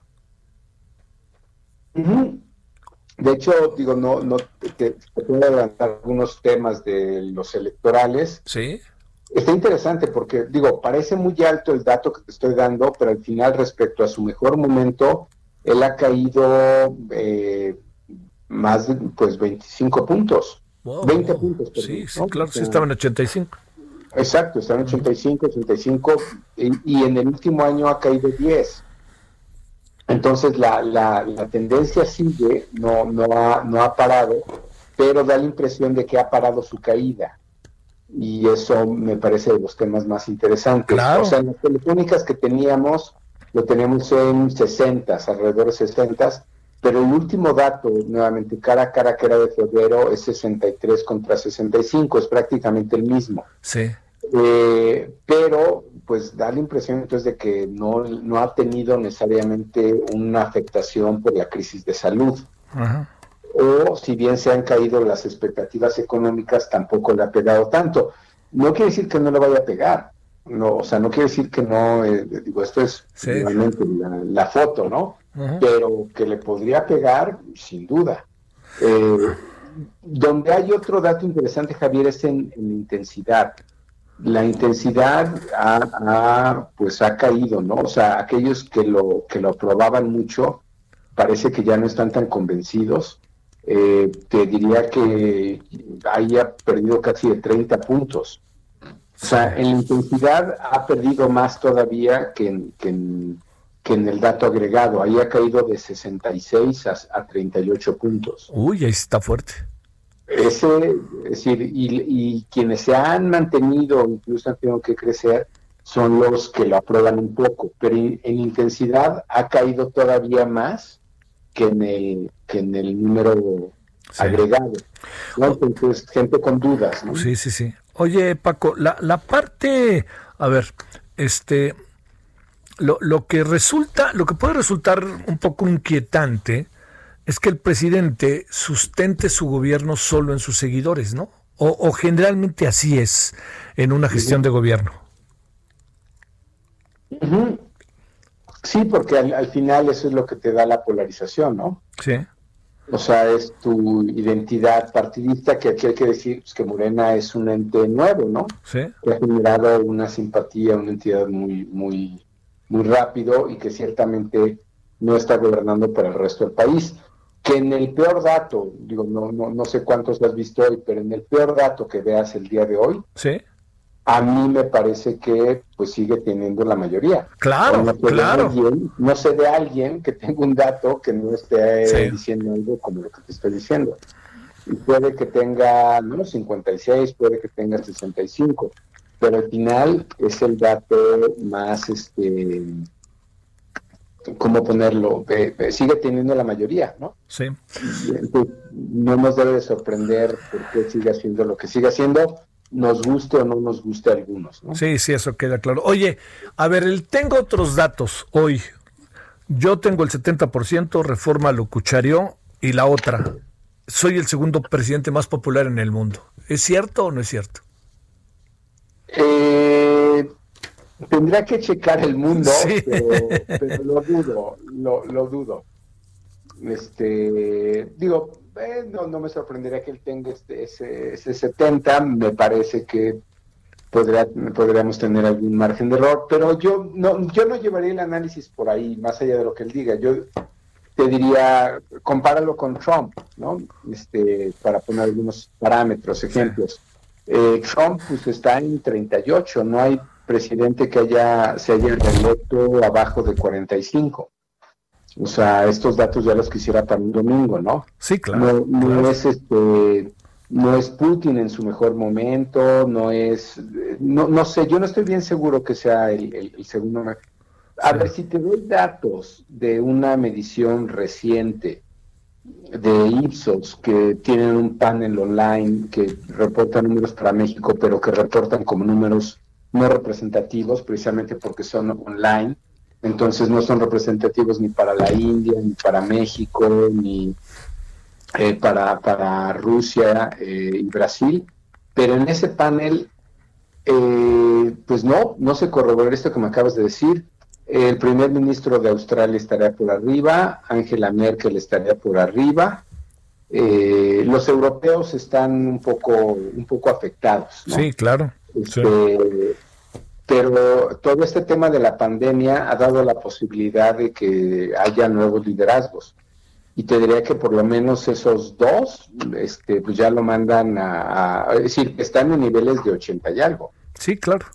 De hecho, digo, no, no te, puedo adelantar algunos temas de los electorales. Sí. Está interesante porque, digo, parece muy alto el dato que te estoy dando, pero al final, respecto a su mejor momento, él ha caído eh, más de pues 25 puntos. 20 puntos. sí, sí, claro, sí estaba en 85. Exacto, estaba en 85, 85, y, y en el último año ha caído 10. Entonces la, la, la, tendencia sigue, no, no, ha, no ha parado, pero da la impresión de que ha parado su caída. Y eso me parece de los temas más interesantes. O sea, las telefónicas que teníamos, lo tenemos en 60, alrededor de 60, pero el último dato, nuevamente, cara a cara que era de febrero, es 63 contra 65, es prácticamente el mismo. Sí. Eh, pero pues da la impresión entonces de que no, no ha tenido necesariamente una afectación por la crisis de salud. O si bien se han caído las expectativas económicas, tampoco le ha pegado tanto. No quiere decir que no le vaya a pegar. No, o sea, no quiere decir que no, eh, digo, esto es realmente la, foto, ¿no? Pero que le podría pegar, sin duda. Eh, donde hay otro dato interesante, Javier, es en, en intensidad la intensidad ha, pues ha caído, ¿no? O sea, aquellos que lo que lo aprobaban mucho parece que ya no están tan convencidos. Eh, te diría que haya perdido casi de 30 puntos. O sea, en la intensidad ha perdido más todavía que en, que en, el dato agregado. Ahí ha caído de 66 a, a 38 puntos. Uy, ahí está fuerte. Ese, es decir, y, quienes se han mantenido, incluso han tenido que crecer, son los que lo aprueban un poco, pero en, intensidad ha caído todavía más que en el, que en el número agregado. Entonces, gente con dudas. ¿no? Sí, sí, sí. Oye, Paco, la, la parte, a ver, este, lo, lo que resulta, lo que puede resultar un poco inquietante es que el presidente sustente su gobierno solo en sus seguidores, ¿no? O, generalmente así es en una gestión de gobierno. Sí, porque al, final eso es lo que te da la polarización, ¿no? Sí. O sea, es tu identidad partidista, que aquí hay que decir pues, que Morena es un ente nuevo, ¿no? Sí. Que ha generado una simpatía, una entidad muy, muy, muy rápido y que ciertamente no está gobernando para el resto del país que en el peor dato, digo, no, no, no sé cuántos has visto hoy, pero en el peor dato que veas el día de hoy, ¿Sí? a mí me parece que pues sigue teniendo la mayoría. Claro, claro. no sé de alguien que tenga un dato que no esté diciendo algo como lo que te estoy diciendo. Y puede que tenga, no, 56, puede que tenga 65, pero al final es el dato más, este, cómo ponerlo, sigue teniendo la mayoría, ¿no? Sí. no nos debe de sorprender porque sigue haciendo lo que sigue haciendo, nos guste o no nos guste a algunos, ¿no? Sí, sí, eso queda claro. Oye, a ver, el, tengo otros datos hoy. Yo tengo el 70%, Reforma lo cuchareó, y la otra, soy el segundo presidente más popular en el mundo. ¿Es cierto o no es cierto? Eh, Tendría que checar el mundo, pero, lo dudo, lo, dudo. Este, digo, eh, no, no me sorprendería que él tenga este, ese, ese 70, me parece que podría, podríamos tener algún margen de error, pero yo no, yo no llevaría el análisis por ahí, más allá de lo que él diga. Yo te diría, compáralo con Trump, ¿no? Este, para poner algunos parámetros, ejemplos. Eh, Trump pues está en 38, no hay presidente que haya se haya reelecto abajo de 45. O sea, estos datos ya los quisiera para un domingo, ¿no? Sí, claro. No, es este no es Putin en su mejor momento, no es, no, no sé, yo no estoy bien seguro que sea el, segundo. A ver, si te doy datos de una medición reciente de Ipsos que tienen un panel online que reporta números para México, pero que reportan como números no representativos, precisamente porque son online, entonces no son representativos ni para la India, ni para México, ni eh, para, para Rusia eh, y Brasil, pero en ese panel, eh, pues no, no se corroboró esto que me acabas de decir, el primer ministro de Australia estaría por arriba, Angela Merkel estaría por arriba. Eh, los europeos están un poco, un poco afectados. Sí, claro. Este, pero todo este tema de la pandemia ha dado la posibilidad de que haya nuevos liderazgos. Y te diría que por lo menos esos dos, este, pues ya lo mandan a, a es decir, están en niveles de 80 y algo. Sí, claro.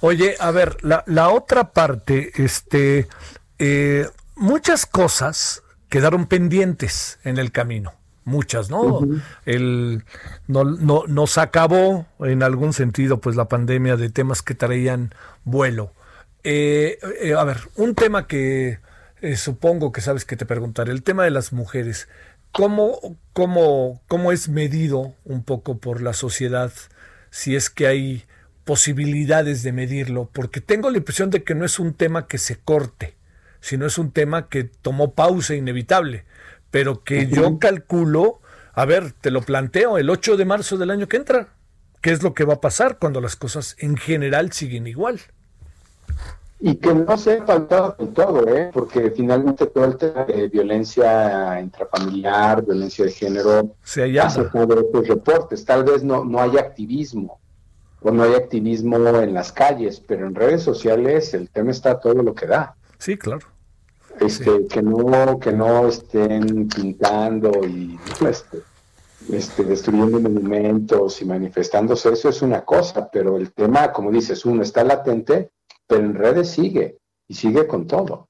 Oye, a ver, la, la otra parte, este, eh, muchas cosas quedaron pendientes en el camino. Muchas, ¿no? el, no, no, Nos acabó en algún sentido, pues, la pandemia de temas que traían vuelo. Eh, eh, a ver, un tema que supongo que sabes que te preguntaré, el tema de las mujeres. ¿Cómo, cómo, ¿Cómo es medido un poco por la sociedad si es que hay posibilidades de medirlo, porque tengo la impresión de que no es un tema que se corte, sino es un tema que tomó pausa inevitable, pero que yo calculo, a ver, te lo planteo, el 8 de marzo del año que entra, ¿qué es lo que va a pasar cuando las cosas en general siguen igual? Y que no se ha faltado del todo, ¿eh? porque finalmente todo el tema de violencia intrafamiliar, violencia de género, se hace estos reportes. Tal vez no, no haya activismo, o no hay activismo en las calles, pero en redes sociales el tema está todo lo que da. Sí, claro. Este, que no, que no estén pintando y este, este, destruyendo monumentos y manifestándose, eso es una cosa, pero el tema, como dices, uno está latente, pero en redes sigue, y sigue con todo.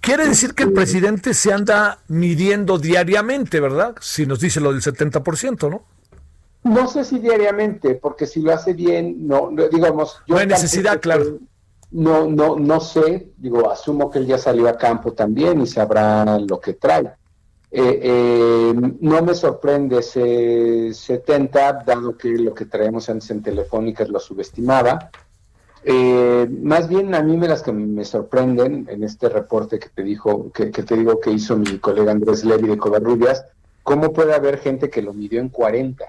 Quiere decir que el presidente se anda midiendo diariamente, ¿verdad? Si nos dice lo del 70%, ¿no? No sé si diariamente, porque si lo hace bien, no, digamos. no hay necesidad, claro. No, no, no sé, digo, asumo que él ya salió a campo también y sabrá lo que trae. Eh, eh, no me sorprende ese 70, dado que lo que traemos antes en Telefónicas lo subestimaba. Eh, más bien a mí me las que me sorprenden en este reporte que te dijo, que, te digo que hizo mi colega Andrés Levy de Covarrubias, cómo puede haber gente que lo midió en 40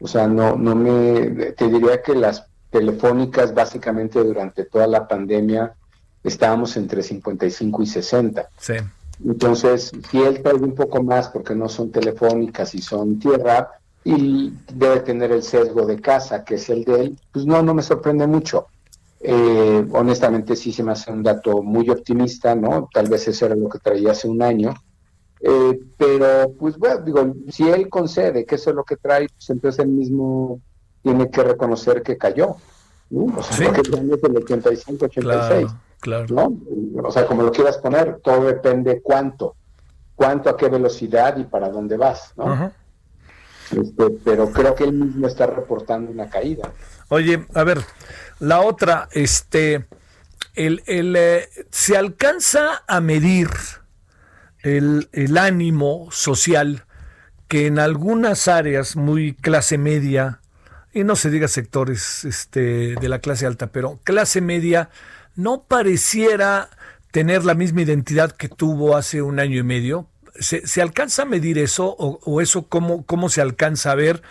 o sea, no, no me, te diría que las telefónicas básicamente durante toda la pandemia estábamos entre 55 y 60. Sí. Entonces, si él trae un poco más porque no son telefónicas y son tierra, y debe tener el sesgo de casa, que es el de él, pues no, no me sorprende mucho. Eh, honestamente sí se me hace un dato muy optimista, ¿no? Tal vez eso era lo que traía hace un año, eh, pero, pues bueno, digo, si él concede que eso es lo que trae, pues entonces él mismo tiene que reconocer que cayó. O sea, que es el 85, 86. Claro, ¿no? O sea, como lo quieras poner, todo depende cuánto, cuánto, a qué velocidad y para dónde vas, ¿no? Este, pero creo que él mismo está reportando una caída. Oye, a ver, la otra, este, el, el eh, se alcanza a medir el, ánimo social que en algunas áreas muy clase media, y no se diga sectores este, de la clase alta, pero clase media no pareciera tener la misma identidad que tuvo hace un año y medio. ¿Se, se alcanza a medir eso o, eso cómo, cómo se alcanza a ver?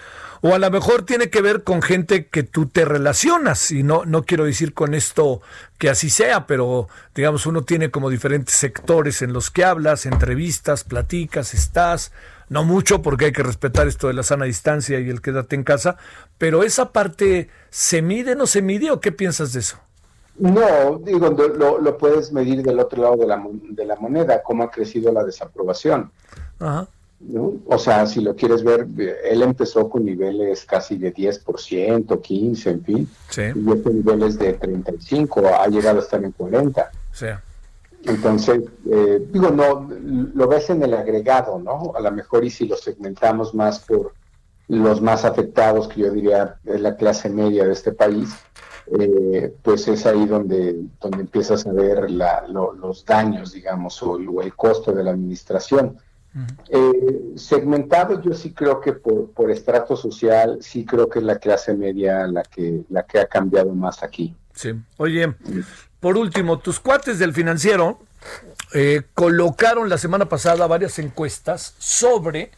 o a lo mejor tiene que ver con gente que tú te relacionas y no no quiero decir con esto que así sea, pero digamos uno tiene como diferentes sectores en los que hablas, entrevistas, platicas, estás, no mucho porque hay que respetar esto de la sana distancia y el quédate en casa, pero esa parte se mide no se mide o qué piensas de eso? No, digo, lo, lo, puedes medir del otro lado de la, de la moneda, cómo ha crecido la desaprobación. Ajá. O sea, si lo quieres ver, él empezó con niveles casi de 10%, 15, en fin. Sí. Y este nivel es de 35, ha llegado a estar en 40. Sí. Entonces, eh, digo, no, lo ves en el agregado, ¿no? A lo mejor y si lo segmentamos más por los más afectados, que yo diría es la clase media de este país, eh, pues es ahí donde, donde empiezas a ver los daños, digamos, o, el costo de la administración. Eh, segmentado yo sí creo que por, por estrato social, sí creo que es la clase media la que, la que ha cambiado más aquí. Sí. Oye, por último, tus cuates del financiero eh, colocaron la semana pasada varias encuestas sobre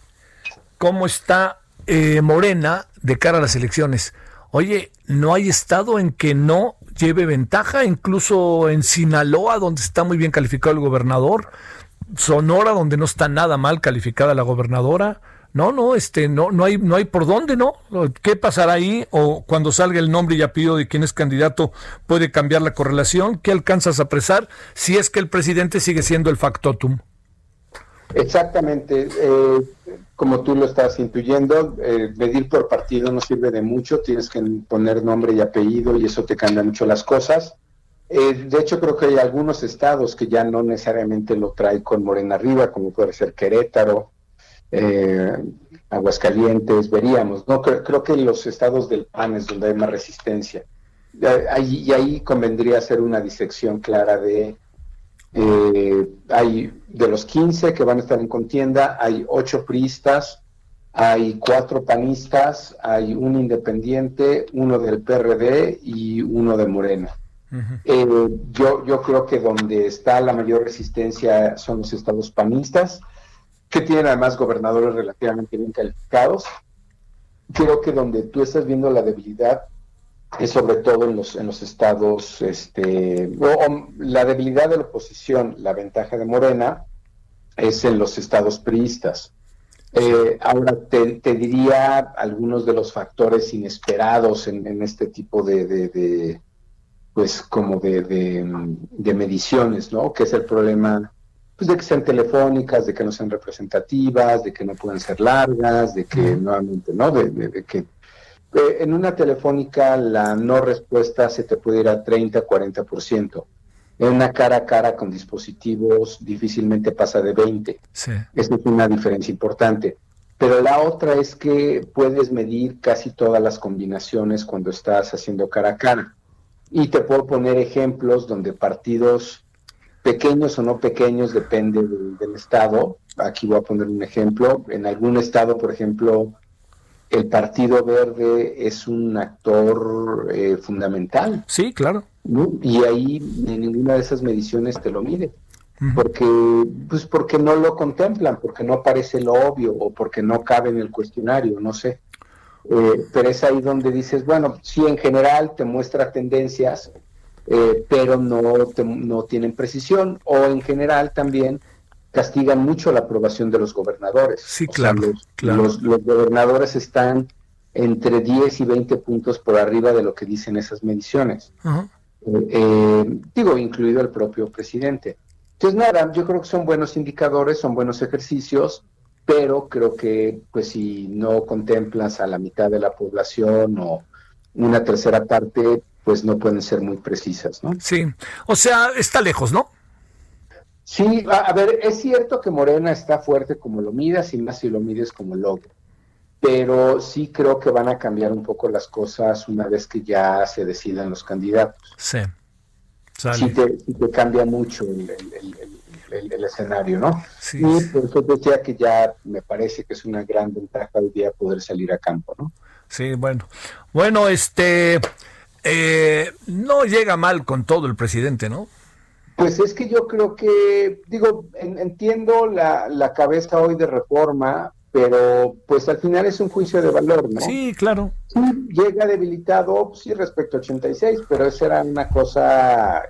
cómo está eh, Morena de cara a las elecciones. Oye, no hay estado en que no lleve ventaja, incluso en Sinaloa, donde está muy bien calificado el gobernador, Sonora, donde no está nada mal calificada la gobernadora. No, no, este, no, no hay, no hay por dónde, ¿no? ¿Qué pasará ahí? O cuando salga el nombre y apellido de quién es candidato, puede cambiar la correlación. ¿Qué alcanzas a apresar si es que el presidente sigue siendo el factotum? Exactamente. Eh, como tú lo estás intuyendo, eh, medir por partido no sirve de mucho. Tienes que poner nombre y apellido y eso te cambia mucho las cosas. Eh, de hecho, creo que hay algunos estados que ya no necesariamente lo trae con Morena arriba, como puede ser Querétaro, eh, Aguascalientes, veríamos. No creo, que los estados del PAN es donde hay más resistencia. y ahí convendría hacer una disección clara de eh, hay de los 15 que van a estar en contienda, hay 8 priistas, hay 4 panistas, hay un independiente, uno del PRD y uno de Morena. Eh, yo, yo creo que donde está la mayor resistencia son los estados panistas, que tienen además gobernadores relativamente bien calificados. Creo que donde tú estás viendo la debilidad es sobre todo en los, en los estados, este, la debilidad de la oposición, la ventaja de Morena, es en los estados priistas. Eh, ahora te, diría algunos de los factores inesperados en, este tipo de, pues como de, de, mediciones, ¿no? Que es el problema pues de que sean telefónicas, de que no sean representativas, de que no puedan ser largas, de que nuevamente, ¿no? De, que eh, en una telefónica la no respuesta se te puede ir a 30, 40%. En una cara a cara con dispositivos difícilmente pasa de 20. Sí. Esa es una diferencia importante. Pero la otra es que puedes medir casi todas las combinaciones cuando estás haciendo cara a cara. Y te puedo poner ejemplos donde partidos pequeños o no pequeños, depende del, estado. Aquí voy a poner un ejemplo. En algún estado, por ejemplo, el Partido Verde es un actor eh, fundamental. Sí, claro. Y ahí en ninguna de esas mediciones te lo mide. Porque, pues porque no lo contemplan, porque no aparece lo obvio o porque no cabe en el cuestionario, no sé. Eh, pero es ahí donde dices, bueno, sí, en general te muestra tendencias, eh, pero no, no tienen precisión, o en general también castigan mucho la aprobación de los gobernadores. Sí, claro, los, Los, gobernadores están entre 10 y 20 puntos por arriba de lo que dicen esas mediciones. Eh, eh, digo, incluido el propio presidente. Entonces, nada, yo creo que son buenos indicadores, son buenos ejercicios, pero creo que, pues, si no contemplas a la mitad de la población o una tercera parte, pues no pueden ser muy precisas, ¿no? Sí, o sea, está lejos, ¿no? Sí, a, ver, es cierto que Morena está fuerte como lo midas y más si lo mides como logro, pero sí creo que van a cambiar un poco las cosas una vez que ya se decidan los candidatos. Sí. Sí te, cambia mucho el, escenario, ¿no? Sí. Y por eso decía que ya me parece que es una gran ventaja hoy día poder salir a campo, ¿no? Sí, bueno. Bueno, este... Eh, no llega mal con todo el presidente, ¿no? Pues es que yo creo que, digo, entiendo la, la cabeza hoy de reforma, pero pues al final es un juicio de valor, ¿no? Sí, claro. Sí, llega debilitado, sí, respecto a 86, pero eso era una cosa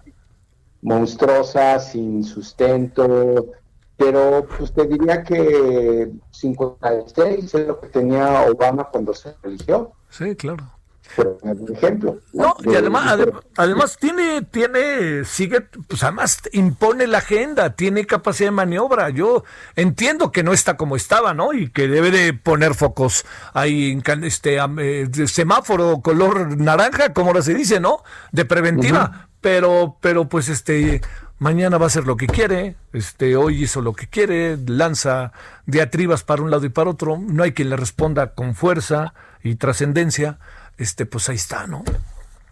monstruosa, sin sustento, pero pues te diría que 56 es lo que tenía Obama cuando se eligió. Sí, claro. Por ejemplo. No, y además, además tiene, tiene, sigue, pues además impone la agenda, tiene capacidad de maniobra. Yo entiendo que no está como estaba, ¿no? Y que debe de poner focos ahí en este eh, semáforo color naranja, como ahora se dice, ¿no? De preventiva. Pero, pero pues este, mañana va a hacer lo que quiere, este, hoy hizo lo que quiere, lanza diatribas para un lado y para otro, no hay quien le responda con fuerza y trascendencia este, pues ahí está, ¿no?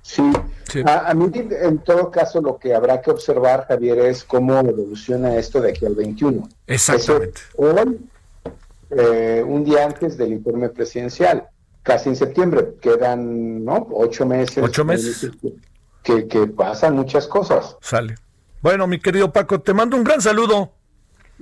Sí, A, mí en todo caso lo que habrá que observar, Javier, es cómo evoluciona esto de aquí al 21. Exactamente. hoy, eh, un día antes del informe presidencial, casi en septiembre, quedan, ¿no? Ocho meses. Ocho meses. Que, que pasan muchas cosas. Sale. Bueno, mi querido Paco, te mando un gran saludo.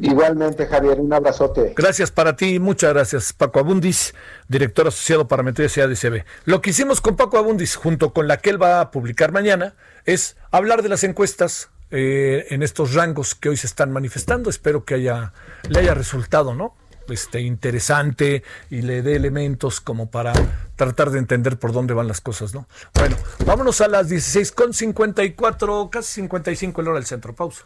Igualmente, Javier, un abrazote. Gracias para ti, muchas gracias. Paco Abundis, director asociado para Meteoros ADCB. Lo que hicimos con Paco Abundis, junto con la que él va a publicar mañana, es hablar de las encuestas eh, en estos rangos que hoy se están manifestando. Espero que haya, le haya resultado, ¿no? Este, interesante y le dé elementos como para tratar de entender por dónde van las cosas, ¿no? Bueno, vámonos a las 16.54, casi 55 el hora del centro. Pausa.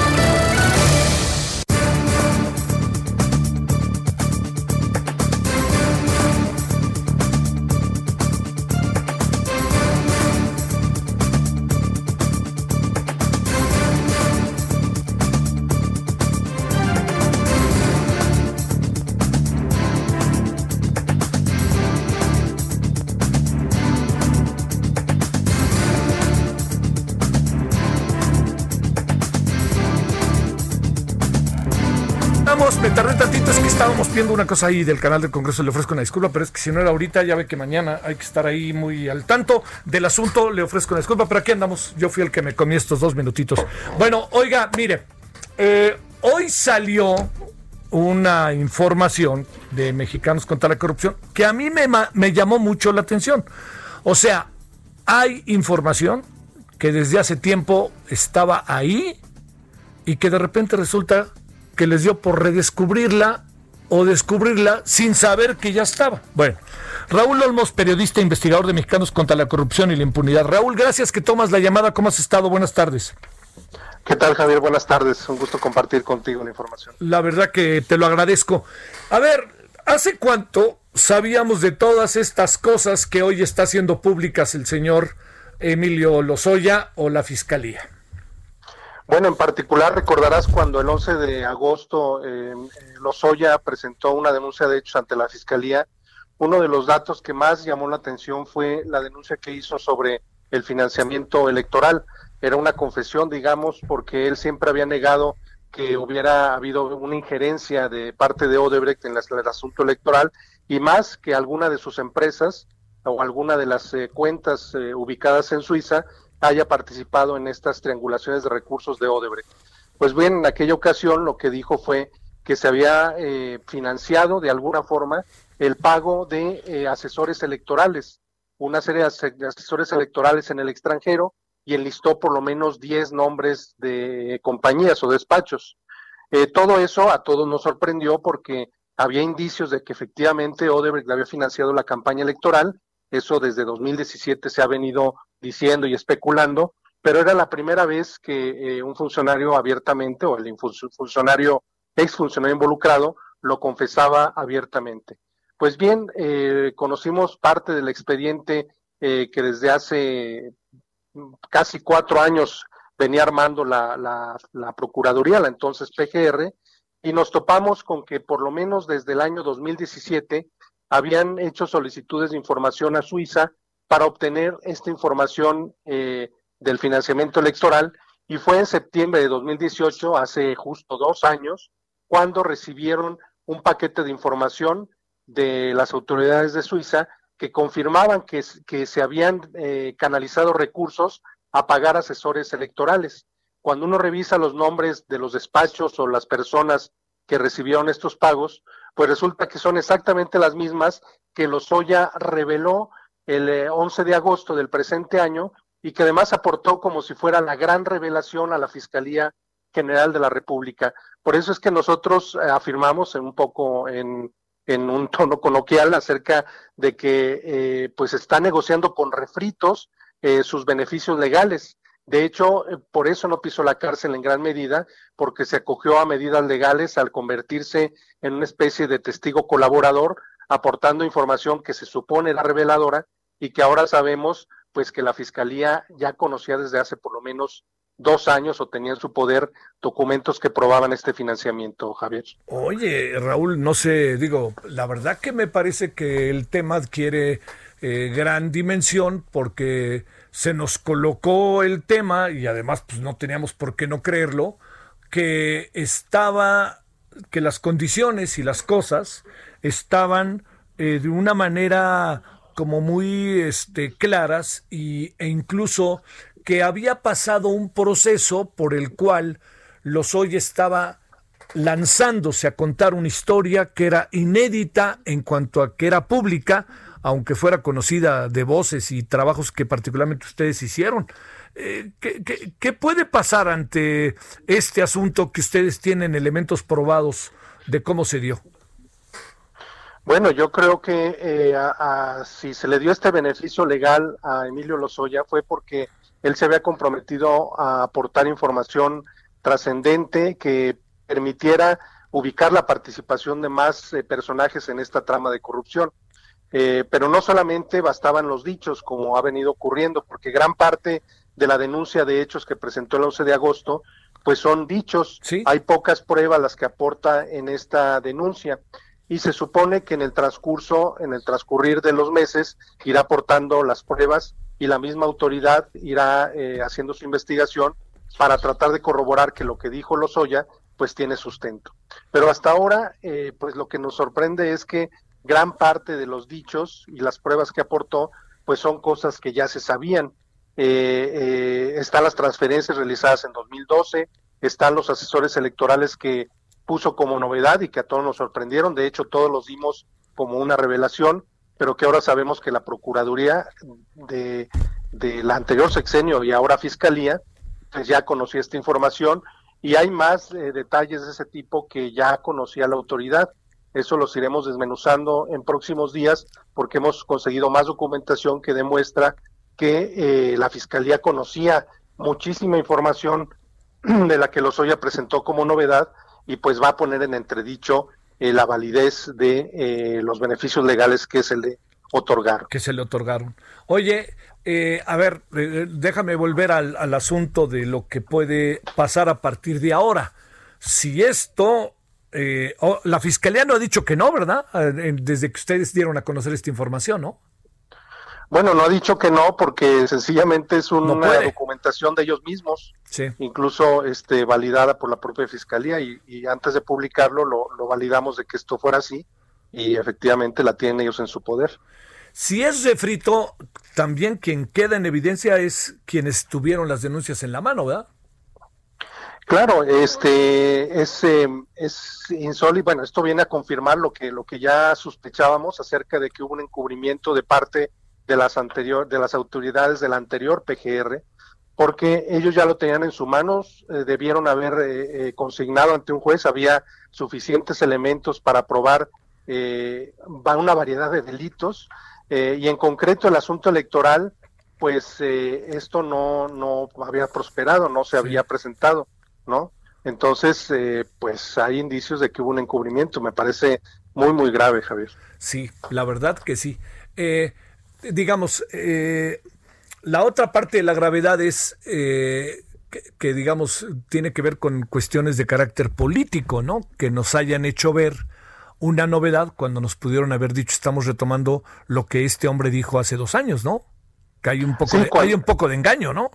Viendo una cosa ahí del canal del Congreso, le ofrezco una disculpa, pero es que si no era ahorita, ya ve que mañana hay que estar ahí muy al tanto del asunto, le ofrezco una disculpa, pero aquí andamos, yo fui el que me comí estos dos minutitos. Bueno, oiga, mire, eh, hoy salió una información de Mexicanos contra la Corrupción que a mí me, me llamó mucho la atención. O sea, hay información que desde hace tiempo estaba ahí y que de repente resulta que les dio por redescubrirla o descubrirla sin saber que ya estaba. Bueno, Raúl Olmos, periodista e investigador de Mexicanos contra la Corrupción y la Impunidad. Raúl, gracias que tomas la llamada. ¿Cómo has estado? Buenas tardes. ¿Qué tal, Javier? Buenas tardes. Un gusto compartir contigo la información. La verdad que te lo agradezco. A ver, ¿hace cuánto sabíamos de todas estas cosas que hoy está haciendo públicas el señor Emilio Lozoya o la Fiscalía? Bueno, en particular recordarás cuando el 11 de agosto eh, Lozoya presentó una denuncia de hechos ante la Fiscalía. Uno de los datos que más llamó la atención fue la denuncia que hizo sobre el financiamiento electoral era una confesión, digamos, porque él siempre había negado que hubiera habido una injerencia de parte de Odebrecht en, el asunto electoral y más que alguna de sus empresas o alguna de las eh, cuentas eh, ubicadas en Suiza haya participado en estas triangulaciones de recursos de Odebrecht. Pues bien, en aquella ocasión lo que dijo fue que se había eh, financiado de alguna forma el pago de asesores electorales, una serie de asesores electorales en el extranjero y enlistó por lo menos 10 nombres de compañías o despachos. Eh, todo eso a todos nos sorprendió porque había indicios de que efectivamente Odebrecht había financiado la campaña electoral, eso desde 2017 se ha venido diciendo y especulando, pero era la primera vez que eh, un funcionario abiertamente o el funcionario, ex funcionario involucrado, lo confesaba abiertamente. Pues bien, eh, conocimos parte del expediente que desde hace casi cuatro años venía armando la, la, Procuraduría, la entonces PGR, y nos topamos con que por lo menos desde el año 2017 habían hecho solicitudes de información a Suiza para obtener esta información eh, del financiamiento electoral y fue en septiembre de 2018, hace justo dos años, cuando recibieron un paquete de información de las autoridades de Suiza que confirmaban que, se habían eh, canalizado recursos a pagar asesores electorales. Cuando uno revisa los nombres de los despachos o las personas que recibieron estos pagos, pues resulta que son exactamente las mismas que Lozoya reveló el 11 eh, de agosto del presente año y que además aportó como si fuera la gran revelación a la Fiscalía General de la República. Por eso es que nosotros eh, afirmamos un poco en, en un tono coloquial acerca de que eh, pues está negociando con refritos eh, sus beneficios legales. De hecho, por eso no pisó la cárcel en gran medida, porque se acogió a medidas legales al convertirse en una especie de testigo colaborador, aportando información que se supone era reveladora y que ahora sabemos pues que la fiscalía ya conocía desde hace por lo menos dos años o tenía en su poder documentos que probaban este financiamiento, Javier. Oye, Raúl, no sé, digo, la verdad que me parece que el tema adquiere eh, gran dimensión porque se nos colocó el tema y además pues no teníamos por qué no creerlo, que estaba, que las condiciones y las cosas estaban eh, de una manera como muy este, claras y, e incluso que había pasado un proceso por el cual Lozoya estaba lanzándose a contar una historia que era inédita en cuanto a que era pública, aunque fuera conocida de voces y trabajos que particularmente ustedes hicieron. Eh, ¿qué, puede pasar ante este asunto que ustedes tienen elementos probados de cómo se dio? Bueno, yo creo que eh, si se le dio este beneficio legal a Emilio Lozoya fue porque él se había comprometido a aportar información trascendente que permitiera ubicar la participación de más eh, personajes en esta trama de corrupción. Eh, pero no solamente bastaban los dichos, como ha venido ocurriendo, porque gran parte de la denuncia de hechos que presentó el 11 de agosto, pues son dichos. Hay pocas pruebas las que aporta en esta denuncia y se supone que en el transcurso, en el transcurrir de los meses, irá aportando las pruebas y la misma autoridad irá eh, haciendo su investigación para tratar de corroborar que lo que dijo Lozoya pues tiene sustento. Pero hasta ahora, eh, pues lo que nos sorprende es que gran parte de los dichos y las pruebas que aportó, pues son cosas que ya se sabían. Eh, eh, están las transferencias realizadas en 2012, están los asesores electorales que puso como novedad y que a todos nos sorprendieron, de hecho todos los dimos como una revelación, pero que ahora sabemos que la Procuraduría de, de la anterior sexenio y ahora Fiscalía, pues ya conocía esta información y hay más eh, detalles de ese tipo que ya conocía la autoridad. Eso los iremos desmenuzando en próximos días porque hemos conseguido más documentación que demuestra que eh, la Fiscalía conocía muchísima información de la que Lozoya presentó como novedad y pues va a poner en entredicho eh, la validez de eh, los beneficios legales que se le otorgaron. Que se le otorgaron. Oye, a ver, déjame volver al, asunto de lo que puede pasar a partir de ahora. Si esto eh, la fiscalía no ha dicho que no, ¿verdad? Desde que ustedes dieron a conocer esta información, ¿no? Bueno, no ha dicho que no porque sencillamente es una documentación de ellos mismos, sí. incluso este, validada por la propia fiscalía y, antes de publicarlo lo, lo, validamos de que esto fuera así y efectivamente la tienen ellos en su poder. Si es refrito, también quien queda en evidencia es quienes tuvieron las denuncias en la mano, ¿verdad? Claro, este es, em, es insólito. Bueno, esto viene a confirmar lo que lo que ya sospechábamos acerca de que hubo un encubrimiento de parte de las anterior de las autoridades del anterior PGR, porque ellos ya lo tenían en sus manos, eh, debieron haber eh, eh, consignado ante un juez, había suficientes elementos para probar una variedad de delitos y en concreto el asunto electoral, pues esto no no había prosperado, no se había presentado. ¿no? Entonces, eh, pues hay indicios de que hubo un encubrimiento. Me parece muy, muy grave, Javier. Sí, la verdad que sí. Eh, digamos, eh, la otra parte de la gravedad es que, que, digamos, tiene que ver con cuestiones de carácter político, ¿no? Que nos hayan hecho ver una novedad cuando nos pudieron haber dicho estamos retomando lo que este hombre dijo hace dos años, ¿no? Que hay un poco, de, hay un poco de engaño, ¿no?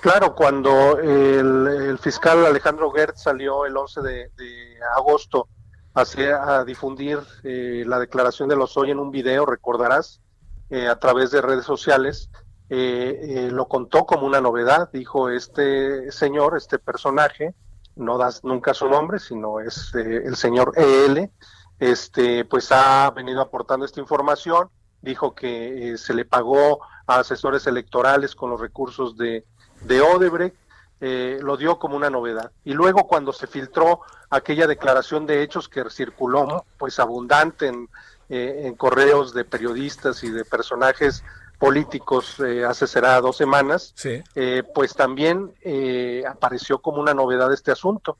Claro, cuando el, fiscal Alejandro Gertz salió el 11 de, agosto hacia, a difundir eh, la declaración de los hoy en un video, recordarás, eh, a través de redes sociales, eh, lo contó como una novedad. Dijo este señor, este personaje, no das nunca su nombre, sino es el señor EL, este, pues ha venido aportando esta información. Dijo que se le pagó a asesores electorales con los recursos de de Odebrecht, eh, lo dio como una novedad. Y luego cuando se filtró aquella declaración de hechos que circuló pues abundante en, eh, en correos de periodistas y de personajes políticos eh, hace será dos semanas, pues también apareció como una novedad este asunto.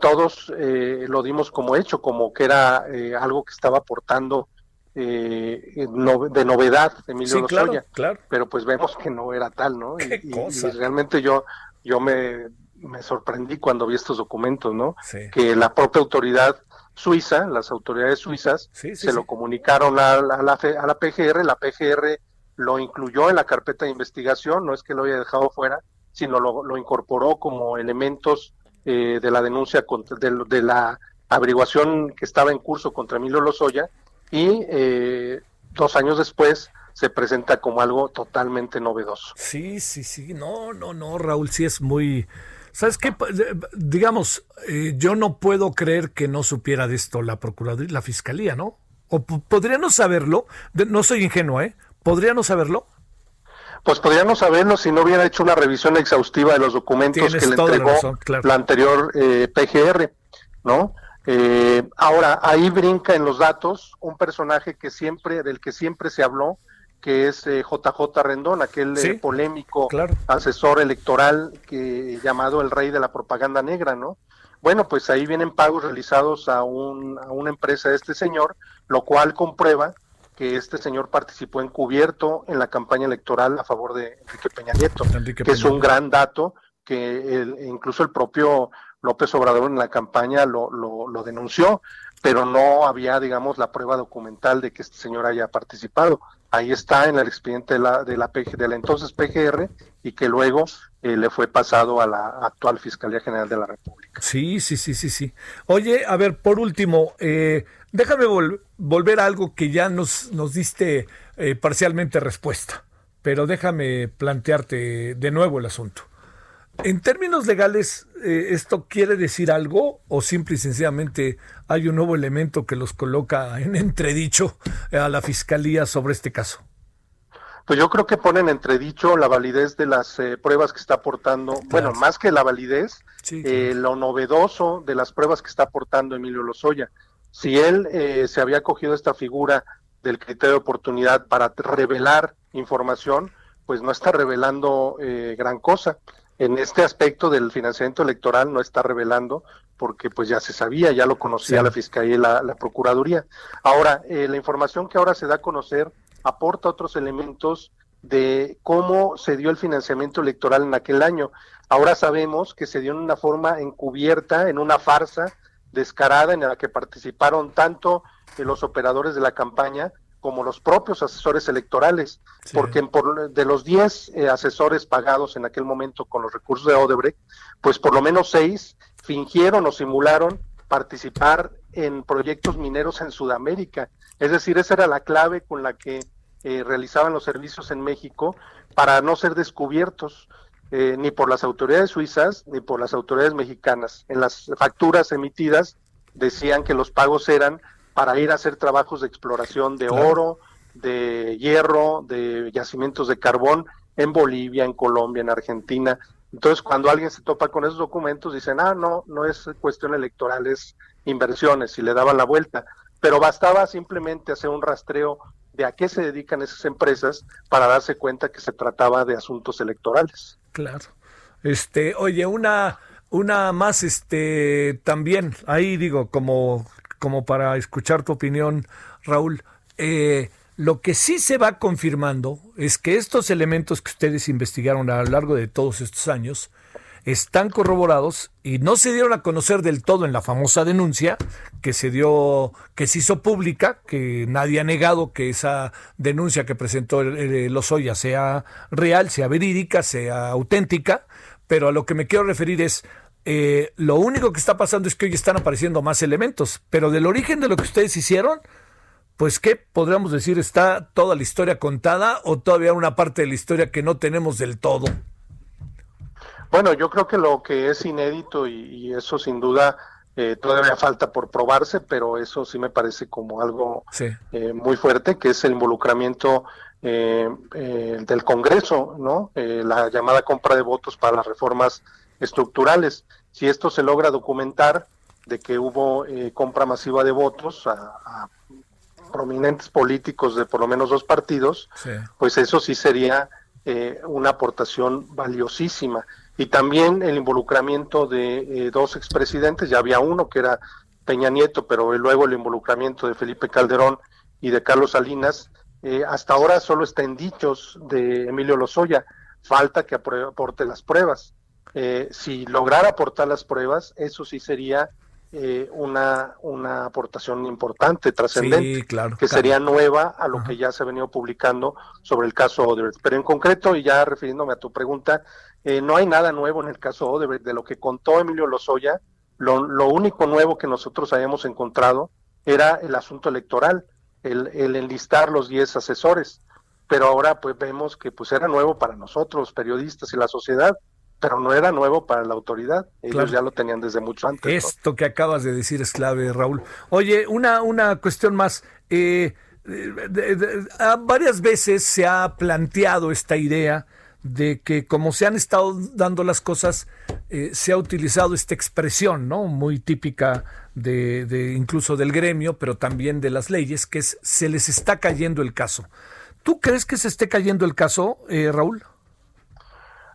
todos lo dimos como hecho, como que era algo que estaba aportando eh, de novedad Emilio Lozoya, pero pues vemos que no era tal, ¿no? Y, realmente yo, yo me, me, sorprendí cuando vi estos documentos, ¿no? Que la propia autoridad suiza, las autoridades suizas, se lo comunicaron a, la, a, la, PGR, la PGR lo incluyó en la carpeta de investigación, no es que lo haya dejado fuera, sino lo, lo incorporó como elementos eh, de la denuncia contra, de, de la averiguación que estaba en curso contra Emilio Lozoya y eh, dos años después se presenta como algo totalmente novedoso. Sí, sí, sí, no, no, no, Raúl, sí es muy... ¿Sabes qué? Digamos, eh, yo no puedo creer que no supiera de esto la Procuraduría, la Fiscalía, ¿no? ¿O podría no saberlo? no soy ingenuo, ¿eh? ¿Podría no saberlo? Pues podría no saberlo si no hubiera hecho una revisión exhaustiva de los documentos que le entregó la anterior eh, PGR, ¿no? Eh, ahora, ahí brinca en los datos un personaje que siempre, del que siempre se habló, que es JJ eh, Rendón, aquel eh, polémico asesor electoral que llamado el rey de la propaganda negra, ¿no? Bueno, pues ahí vienen pagos realizados a, un, a una empresa de este señor, lo cual comprueba que este señor participó encubierto en la campaña electoral a favor de Enrique Peña Nieto, que es un gran dato que incluso el propio López Obrador en la campaña lo, lo, denunció, pero no había, digamos, la prueba documental de que este señor haya participado. Ahí está en el expediente de la, de la, de la entonces PGR y que luego eh, le fue pasado a la actual Fiscalía General de la República. Sí, sí, sí, sí, sí. Oye, a ver, por último, eh, déjame volver a algo que ya nos, nos diste eh, parcialmente respuesta, pero déjame plantearte de nuevo el asunto. En términos legales, ¿esto quiere decir algo o simple y sencillamente hay un nuevo elemento que los coloca en entredicho a la Fiscalía sobre este caso? Pues yo creo que ponen entredicho la validez de las eh, pruebas que está aportando, bueno, más que la validez, eh, lo novedoso de las pruebas que está aportando Emilio Lozoya. Si él eh, se había cogido esta figura del criterio de oportunidad para revelar información, pues no está revelando gran cosa. En este aspecto del financiamiento electoral no está revelando porque pues ya se sabía, ya lo conocía la Fiscalía y la, la Procuraduría. Ahora, la información que ahora se da a conocer aporta otros elementos de cómo se dio el financiamiento electoral en aquel año. Ahora sabemos que se dio en una forma encubierta, en una farsa descarada en la que participaron tanto los operadores de la campaña como los propios asesores electorales, porque por, de los 10 eh, asesores pagados en aquel momento con los recursos de Odebrecht, pues por lo menos seis fingieron o simularon participar en proyectos mineros en Sudamérica. Es decir, esa era la clave con la que eh, realizaban los servicios en México para no ser descubiertos eh, ni por las autoridades suizas ni por las autoridades mexicanas. En las facturas emitidas decían que los pagos eran para ir a hacer trabajos de exploración de oro, de hierro, de yacimientos de carbón en Bolivia, en Colombia, en Argentina. Entonces, cuando alguien se topa con esos documentos, dicen, ah, no, no es cuestión electoral, es inversiones, y le daban la vuelta. Pero bastaba simplemente hacer un rastreo de a qué se dedican esas empresas para darse cuenta que se trataba de asuntos electorales. Claro. Este, oye, una, una más, este, también, ahí digo, como, como para escuchar tu opinión, Raúl, eh, lo que sí se va confirmando es que estos elementos que ustedes investigaron a lo largo de todos estos años están corroborados y no se dieron a conocer del todo en la famosa denuncia que se dio, que se hizo pública, que nadie ha negado que esa denuncia que presentó Lozoya sea real, sea verídica, sea auténtica, pero a lo que me quiero referir es eh, lo único que está pasando es que hoy están apareciendo más elementos, pero del origen de lo que ustedes hicieron, pues ¿qué podríamos decir? ¿Está toda la historia contada o todavía una parte de la historia que no tenemos del todo? Bueno, yo creo que lo que es inédito y, eso sin duda eh, todavía falta por probarse, pero eso sí me parece como algo eh, muy fuerte, que es el involucramiento eh, del Congreso, ¿no? la llamada compra de votos para las reformas estructurales. Si esto se logra documentar de que hubo compra masiva de votos a prominentes políticos de por lo menos dos partidos, pues eso sí sería eh, una aportación valiosísima. Y también el involucramiento de eh, dos expresidentes, ya había uno que era Peña Nieto, pero luego el involucramiento de Felipe Calderón y de Carlos Salinas, eh, hasta ahora solo está en dichos de Emilio Lozoya, falta que aporte las pruebas. Si lograra aportar las pruebas, eso sí sería eh, una, una aportación importante, trascendente, que sería nueva a lo que ya se ha venido publicando sobre el caso Odebrecht. Pero en concreto, y ya refiriéndome a tu pregunta, eh, no hay nada nuevo en el caso Odebrecht. De lo que contó Emilio Lozoya, lo, lo único nuevo que nosotros habíamos encontrado era el asunto electoral, el, el enlistar los 10 asesores. Pero ahora pues vemos que pues era nuevo para nosotros, periodistas y la sociedad, pero no era nuevo para la autoridad. Ellos ya lo tenían desde mucho antes. Esto que acabas de decir es clave, Raúl. Oye, una, una cuestión más. Eh, varias veces se ha planteado esta idea de que como se han estado dando las cosas, eh, se ha utilizado esta expresión, ¿no? Muy típica de, de, incluso del gremio, pero también de las leyes, que es se les está cayendo el caso. ¿Tú crees que se esté cayendo el caso, eh, Raúl?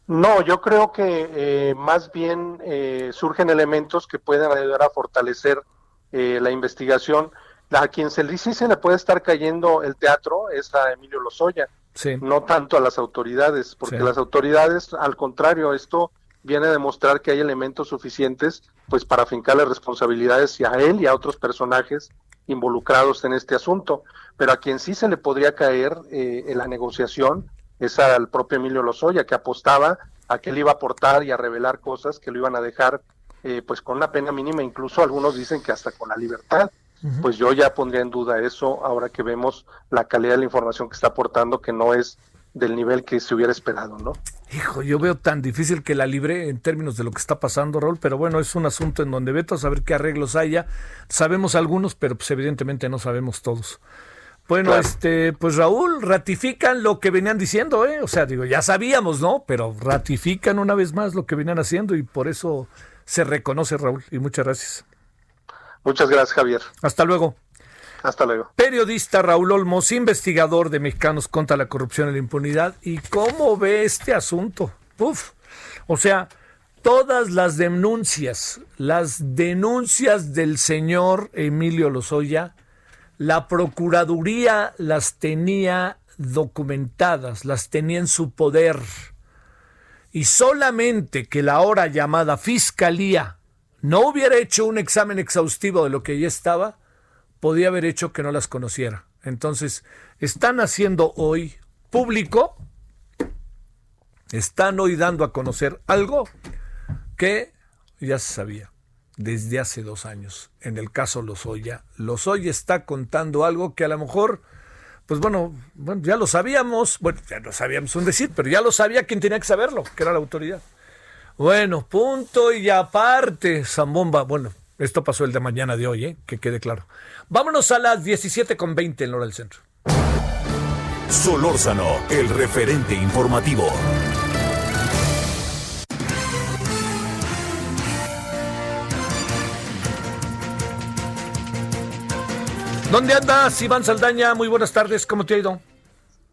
No, yo creo que eh, más bien eh, surgen elementos que pueden ayudar a fortalecer eh, la investigación. A quien se le, sí se le puede estar cayendo el teatro es a Emilio Lozoya, no tanto a las autoridades, porque las autoridades, al contrario, esto viene a demostrar que hay elementos suficientes pues para fincarle responsabilidades a él y a otros personajes involucrados en este asunto. Pero a quien sí se le podría caer eh, en la negociación es al propio Emilio Lozoya, que apostaba a que él iba a aportar y a revelar cosas que lo iban a dejar eh, pues con una pena mínima, incluso algunos dicen que hasta con la libertad. Pues yo ya pondría en duda eso ahora que vemos la calidad de la información que está aportando, que no es del nivel que se hubiera esperado, ¿no? Hijo, yo veo tan difícil que la libre en términos de lo que está pasando, Raúl, pero bueno, es un asunto en donde veto a saber qué arreglos haya. Sabemos algunos, pero pues evidentemente no sabemos todos. Bueno, este, pues Raúl, ratifican lo que venían diciendo, ¿eh? O sea, digo, ya sabíamos, ¿no? Pero ratifican una vez más lo que venían haciendo y por eso se reconoce, Raúl. Y muchas gracias. Muchas gracias, Javier. Hasta luego. Hasta luego. Periodista Raúl Olmos, investigador de Mexicanos contra la Corrupción y la Impunidad. ¿Y cómo ve este asunto? Uf. O sea, todas las denuncias, las denuncias del señor Emilio Lozoya, la Procuraduría las tenía documentadas, las tenía en su poder. Y solamente que la ahora llamada Fiscalía no hubiera hecho un examen exhaustivo de lo que ya estaba, podía haber hecho que no las conociera. Entonces, están haciendo hoy público, están hoy dando a conocer algo que ya se sabía desde hace dos años. En el caso Lozoya, Lozoya está contando algo que a lo mejor, pues bueno, ya lo sabíamos, bueno, ya lo sabíamos un decir, pero ya lo sabía quien tenía que saberlo, que era la autoridad. Bueno, punto y aparte, Zambomba, bueno, esto pasó el de mañana de hoy, ¿eh? que quede claro. Vámonos a las 17.20 en hora del centro. Solórzano, el referente informativo. ¿Dónde andas, Iván Saldaña? Muy buenas tardes, ¿cómo te ha ido?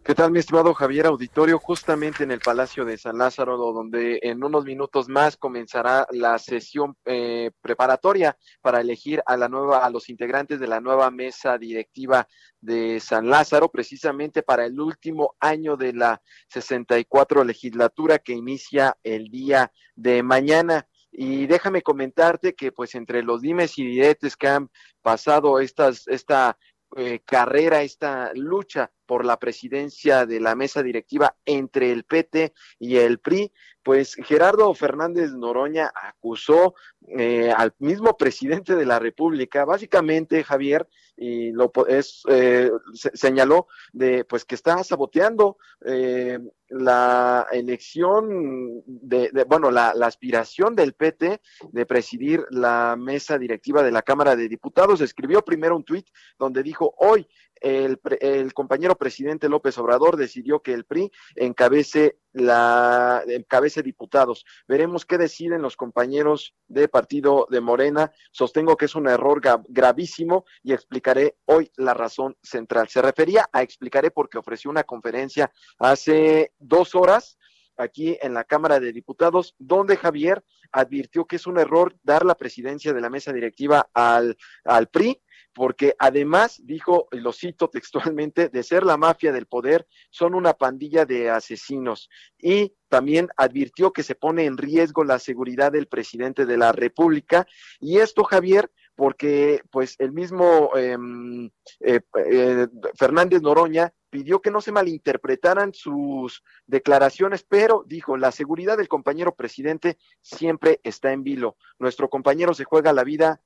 ¿Qué tal, mi estimado Javier Auditorio? Justamente en el Palacio de San Lázaro, donde en unos minutos más comenzará la sesión eh, preparatoria para elegir a la nueva, a los integrantes de la nueva mesa directiva de San Lázaro, precisamente para el último año de la 64 legislatura que inicia el día de mañana. Y déjame comentarte que pues entre los dimes y diretes que han pasado estas, esta eh, carrera, esta lucha por la presidencia de la mesa directiva entre el PT y el PRI, pues Gerardo Fernández Noroña acusó eh, al mismo presidente de la República, básicamente Javier, y lo es, eh, señaló de pues que está saboteando eh, la elección de, bueno, la, la, aspiración del PT de presidir la mesa directiva de la Cámara de Diputados. Escribió primero un tuit donde dijo, hoy el, compañero presidente López Obrador decidió que el PRI encabece la encabece diputados. Veremos qué deciden los compañeros de partido de Morena. Sostengo que es un error gravísimo y explicaré hoy la razón central. Se refería a explicaré porque ofreció una conferencia hace dos horas aquí en la Cámara de Diputados, donde Javier advirtió que es un error dar la presidencia de la mesa directiva al, al PRI porque además dijo, y lo cito textualmente, de ser la mafia del poder, son una pandilla de asesinos. Y también advirtió que se pone en riesgo la seguridad del presidente de la República. Y esto, Javier, porque pues el mismo em, eh, eh, Fernández Noroña pidió que no se malinterpretaran sus declaraciones, pero dijo, la seguridad del compañero presidente siempre está en vilo. Nuestro compañero se juega la vida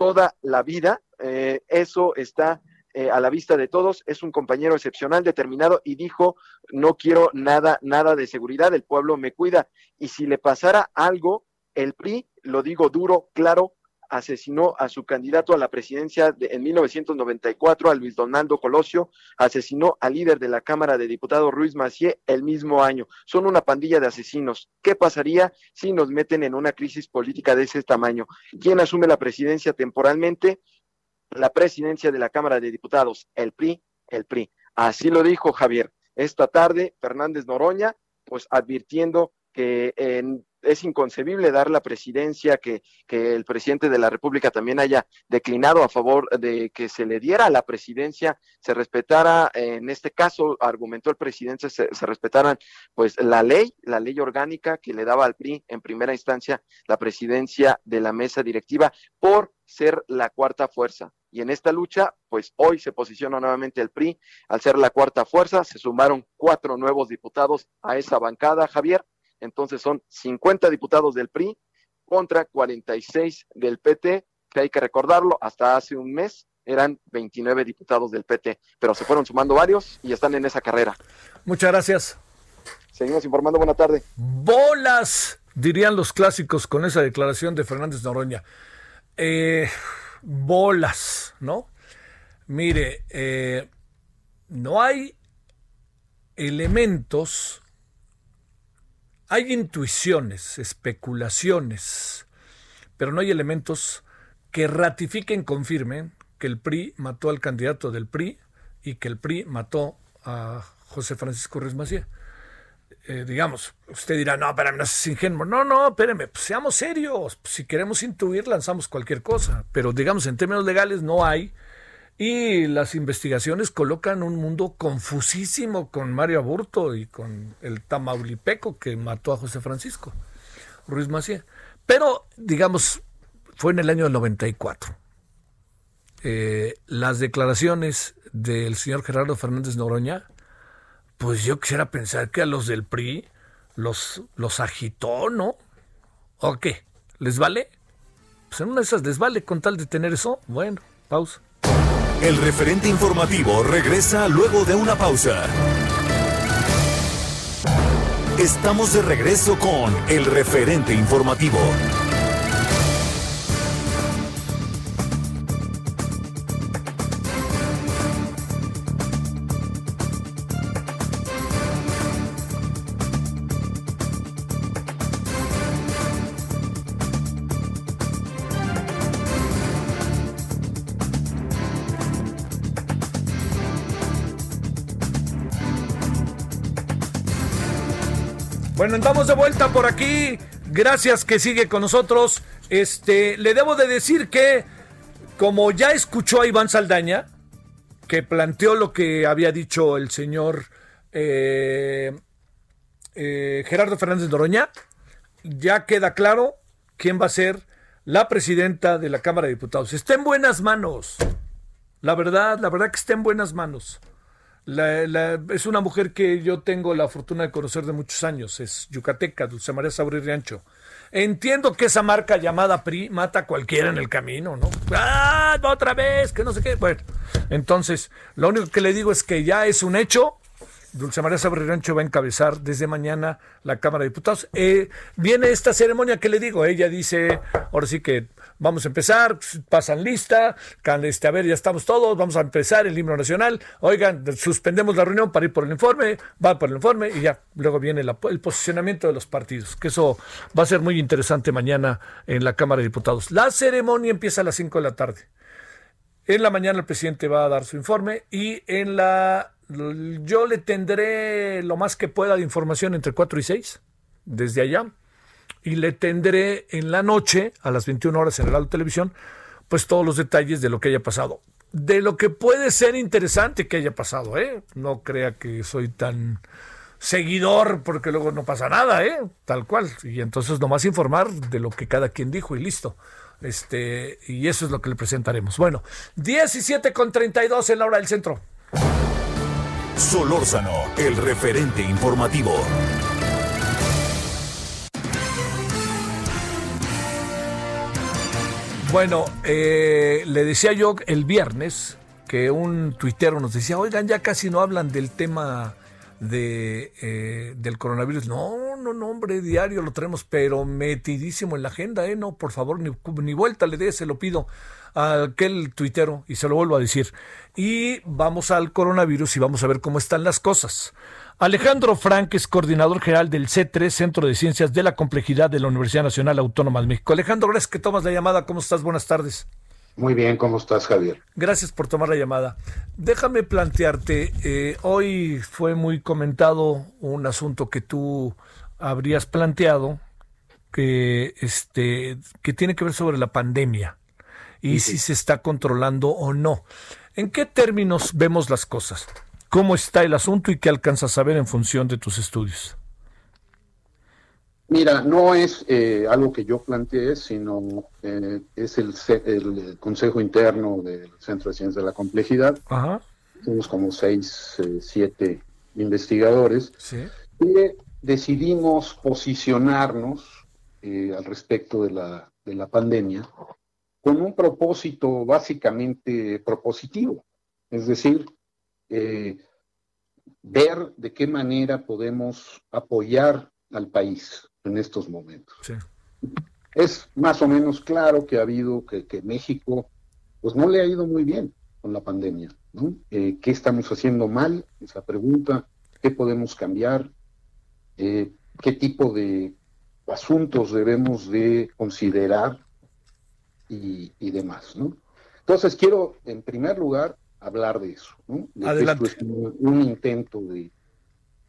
toda la vida. Eh, eso está eh, a la vista de todos. Es un compañero excepcional, determinado y dijo, no quiero nada, nada de seguridad, el pueblo me cuida. Y si le pasara algo, el PRI, lo digo duro, claro, asesinó a su candidato a la presidencia de, en 1994, a Luis Donaldo Colosio, asesinó al líder de la Cámara de Diputados, Ruiz Macié, el mismo año. Son una pandilla de asesinos. ¿Qué pasaría si nos meten en una crisis política de ese tamaño? ¿Quién asume la presidencia temporalmente? La presidencia de la Cámara de Diputados, el PRI, el PRI. Así lo dijo Javier. Esta tarde, Fernández Noroña, pues advirtiendo que es inconcebible dar la presidencia, que, que el presidente de la República también haya declinado a favor de que se le diera la presidencia, se respetara, en este caso, argumentó el presidente, se, se respetaran pues la ley, la ley orgánica que le daba al PRI en primera instancia la presidencia de la mesa directiva por ser la cuarta fuerza. Y en esta lucha, pues hoy se posiciona nuevamente el PRI. Al ser la cuarta fuerza, se sumaron cuatro nuevos diputados a esa bancada, Javier. Entonces son 50 diputados del PRI contra 46 del PT, que hay que recordarlo, hasta hace un mes eran 29 diputados del PT, pero se fueron sumando varios y están en esa carrera. Muchas gracias. Seguimos informando, buena tarde. Bolas, dirían los clásicos con esa declaración de Fernández Noroña. Eh, bolas, ¿no? Mire, eh, no hay elementos, hay intuiciones, especulaciones, pero no hay elementos que ratifiquen, confirmen que el PRI mató al candidato del PRI y que el PRI mató a José Francisco Ruiz Macía. Eh, digamos, usted dirá, no, para no es ingenuo. No, no, espéreme, pues seamos serios. Si queremos intuir, lanzamos cualquier cosa. Pero digamos, en términos legales no hay. Y las investigaciones colocan un mundo confusísimo con Mario Aburto y con el Tamaulipeco que mató a José Francisco Ruiz Macía. Pero, digamos, fue en el año del 94. Eh, las declaraciones del señor Gerardo Fernández Noroña pues yo quisiera pensar que a los del PRI los, los agitó, ¿no? ¿O qué? ¿Les vale? Pues en una de esas les vale con tal de tener eso. Bueno, pausa. El referente informativo regresa luego de una pausa. Estamos de regreso con el referente informativo. Andamos de vuelta por aquí. Gracias que sigue con nosotros. Este, le debo de decir que, como ya escuchó a Iván Saldaña, que planteó lo que había dicho el señor eh, eh, Gerardo Fernández Noroña, ya queda claro quién va a ser la presidenta de la Cámara de Diputados. Está en buenas manos. La verdad, la verdad que está en buenas manos. La, la, es una mujer que yo tengo la fortuna de conocer de muchos años, es yucateca, Dulce María Sabri Riancho. Entiendo que esa marca llamada PRI mata a cualquiera en el camino, ¿no? ¡Ah, otra vez! Que no sé qué. Bueno, entonces, lo único que le digo es que ya es un hecho Dulce María Sabri Rancho va a encabezar desde mañana la Cámara de Diputados. Eh, viene esta ceremonia que le digo, ella dice, ahora sí que vamos a empezar, pasan lista, este, a ver, ya estamos todos, vamos a empezar el himno nacional, oigan, suspendemos la reunión para ir por el informe, va por el informe y ya, luego viene el posicionamiento de los partidos, que eso va a ser muy interesante mañana en la Cámara de Diputados. La ceremonia empieza a las 5 de la tarde. En la mañana el presidente va a dar su informe y en la yo le tendré lo más que pueda de información entre 4 y 6, desde allá, y le tendré en la noche, a las 21 horas en el lado televisión, pues todos los detalles de lo que haya pasado. De lo que puede ser interesante que haya pasado, ¿eh? No crea que soy tan seguidor porque luego no pasa nada, ¿eh? Tal cual. Y entonces nomás informar de lo que cada quien dijo y listo. Este, y eso es lo que le presentaremos. Bueno, 17 con 32 en la hora del centro. Solórzano, el referente informativo. Bueno, eh, le decía yo el viernes que un tuitero nos decía, oigan, ya casi no hablan del tema de, eh, del coronavirus. No, no, no, hombre, diario lo tenemos, pero metidísimo en la agenda, ¿eh? No, por favor, ni, ni vuelta le dé, se lo pido a aquel tuitero y se lo vuelvo a decir. Y vamos al coronavirus y vamos a ver cómo están las cosas. Alejandro Frank es coordinador general del C3, Centro de Ciencias de la Complejidad de la Universidad Nacional Autónoma de México. Alejandro, gracias que tomas la llamada. ¿Cómo estás? Buenas tardes. Muy bien, ¿cómo estás, Javier? Gracias por tomar la llamada. Déjame plantearte, eh, hoy fue muy comentado un asunto que tú habrías planteado que, este, que tiene que ver sobre la pandemia y si se está controlando o no. ¿En qué términos vemos las cosas? ¿Cómo está el asunto y qué alcanzas a ver en función de tus estudios? Mira, no es eh, algo que yo planteé, sino eh, es el, el, Consejo Interno del Centro de Ciencias de la Complejidad. Somos como seis, eh, siete investigadores. Y decidimos posicionarnos al respecto de la, de la pandemia con un propósito básicamente propositivo. Es decir, ver de qué manera podemos apoyar al país en estos momentos. Es más o menos claro que ha habido, que, México, pues no le ha ido muy bien con la pandemia. ¿no? Eh, ¿Qué estamos haciendo mal? Esa pregunta. ¿Qué podemos cambiar? Eh, ¿Qué tipo de asuntos debemos de considerar y, demás? ¿no? Entonces quiero, en primer lugar, hablar de eso. ¿no? Adelante. esto es un, intento de...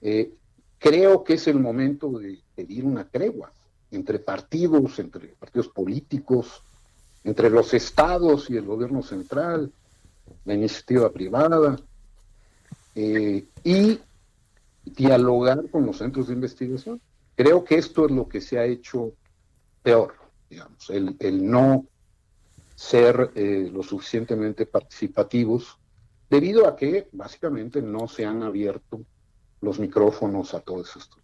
Eh, creo que es el momento de pedir una tregua entre partidos, entre partidos políticos, entre los estados y el gobierno central, la iniciativa privada, eh, y dialogar con los centros de investigación. Creo que esto es lo que se ha hecho peor, digamos, el, no ser eh, lo suficientemente participativos, debido a que básicamente no se han abierto los micrófonos a todos estos.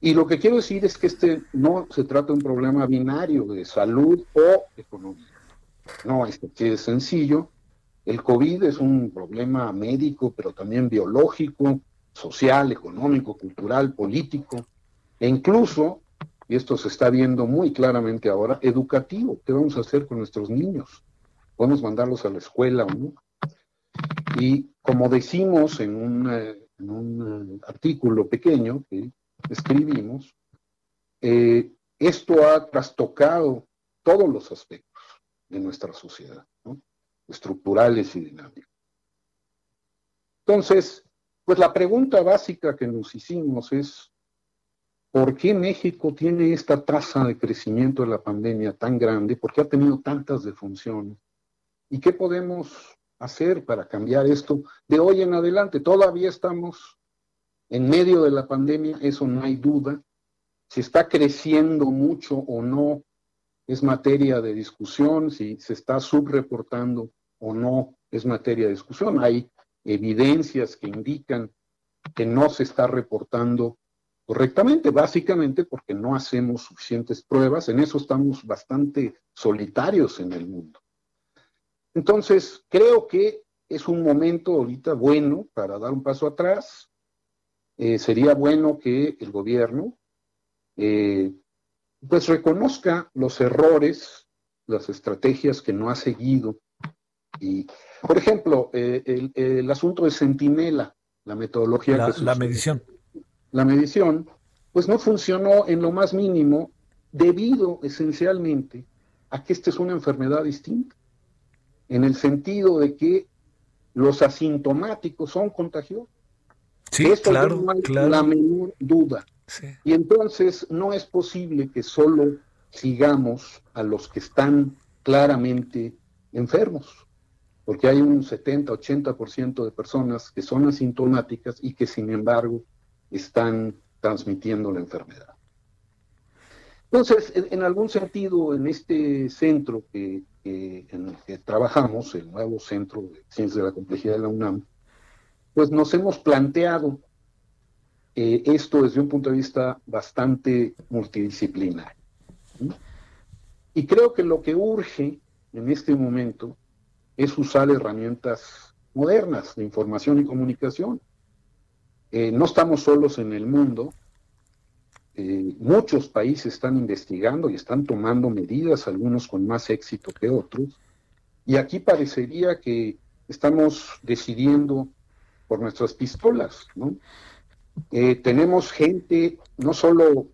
Y lo que quiero decir es que este no se trata de un problema binario de salud o economía. No, es que es sencillo. El COVID es un problema médico, pero también biológico, social, económico, cultural, político, e incluso, y esto se está viendo muy claramente ahora, educativo. ¿Qué vamos a hacer con nuestros niños? ¿Podemos mandarlos a la escuela o no? Y como decimos en un eh, eh, artículo pequeño que escribimos, eh, esto ha trastocado todos los aspectos de nuestra sociedad, estructurales y dinámicos. Entonces, pues la pregunta básica que nos hicimos es, ¿por qué México tiene esta tasa de crecimiento de la pandemia tan grande? ¿Por qué ha tenido tantas defunciones? ¿Y qué podemos hacer para cambiar esto de hoy en adelante. Todavía estamos en medio de la pandemia, eso no hay duda. Si está creciendo mucho o no es materia de discusión, si se está subreportando o no es materia de discusión. Hay evidencias que indican que no se está reportando correctamente, básicamente porque no hacemos suficientes pruebas. En eso estamos bastante solitarios en el mundo. Entonces, creo que es un momento ahorita bueno para dar un paso atrás. Eh, sería bueno que el gobierno eh, pues reconozca los errores, las estrategias que no ha seguido. Y, por ejemplo, eh, el, asunto de Centinela, la metodología la, la medición. La medición, pues no funcionó en lo más mínimo debido esencialmente a que esta es una enfermedad distinta en el sentido de que los asintomáticos son contagiosos. Sí, claro, no hay la menor duda. Y entonces no es posible que solo sigamos a los que están claramente enfermos, porque hay un 70-80% de personas que son asintomáticas y que sin embargo están transmitiendo la enfermedad. Entonces, en, algún sentido, en este centro que, en el que trabajamos, el nuevo Centro de Ciencias de la Complejidad de la UNAM, pues nos hemos planteado eh, esto desde un punto de vista bastante multidisciplinario. Y creo que lo que urge en este momento es usar herramientas modernas de información y comunicación. Eh, no estamos solos en el mundo, eh, muchos países están investigando y están tomando medidas, algunos con más éxito que otros, y aquí parecería que estamos decidiendo por nuestras pistolas, ¿no? Eh, tenemos gente, no solo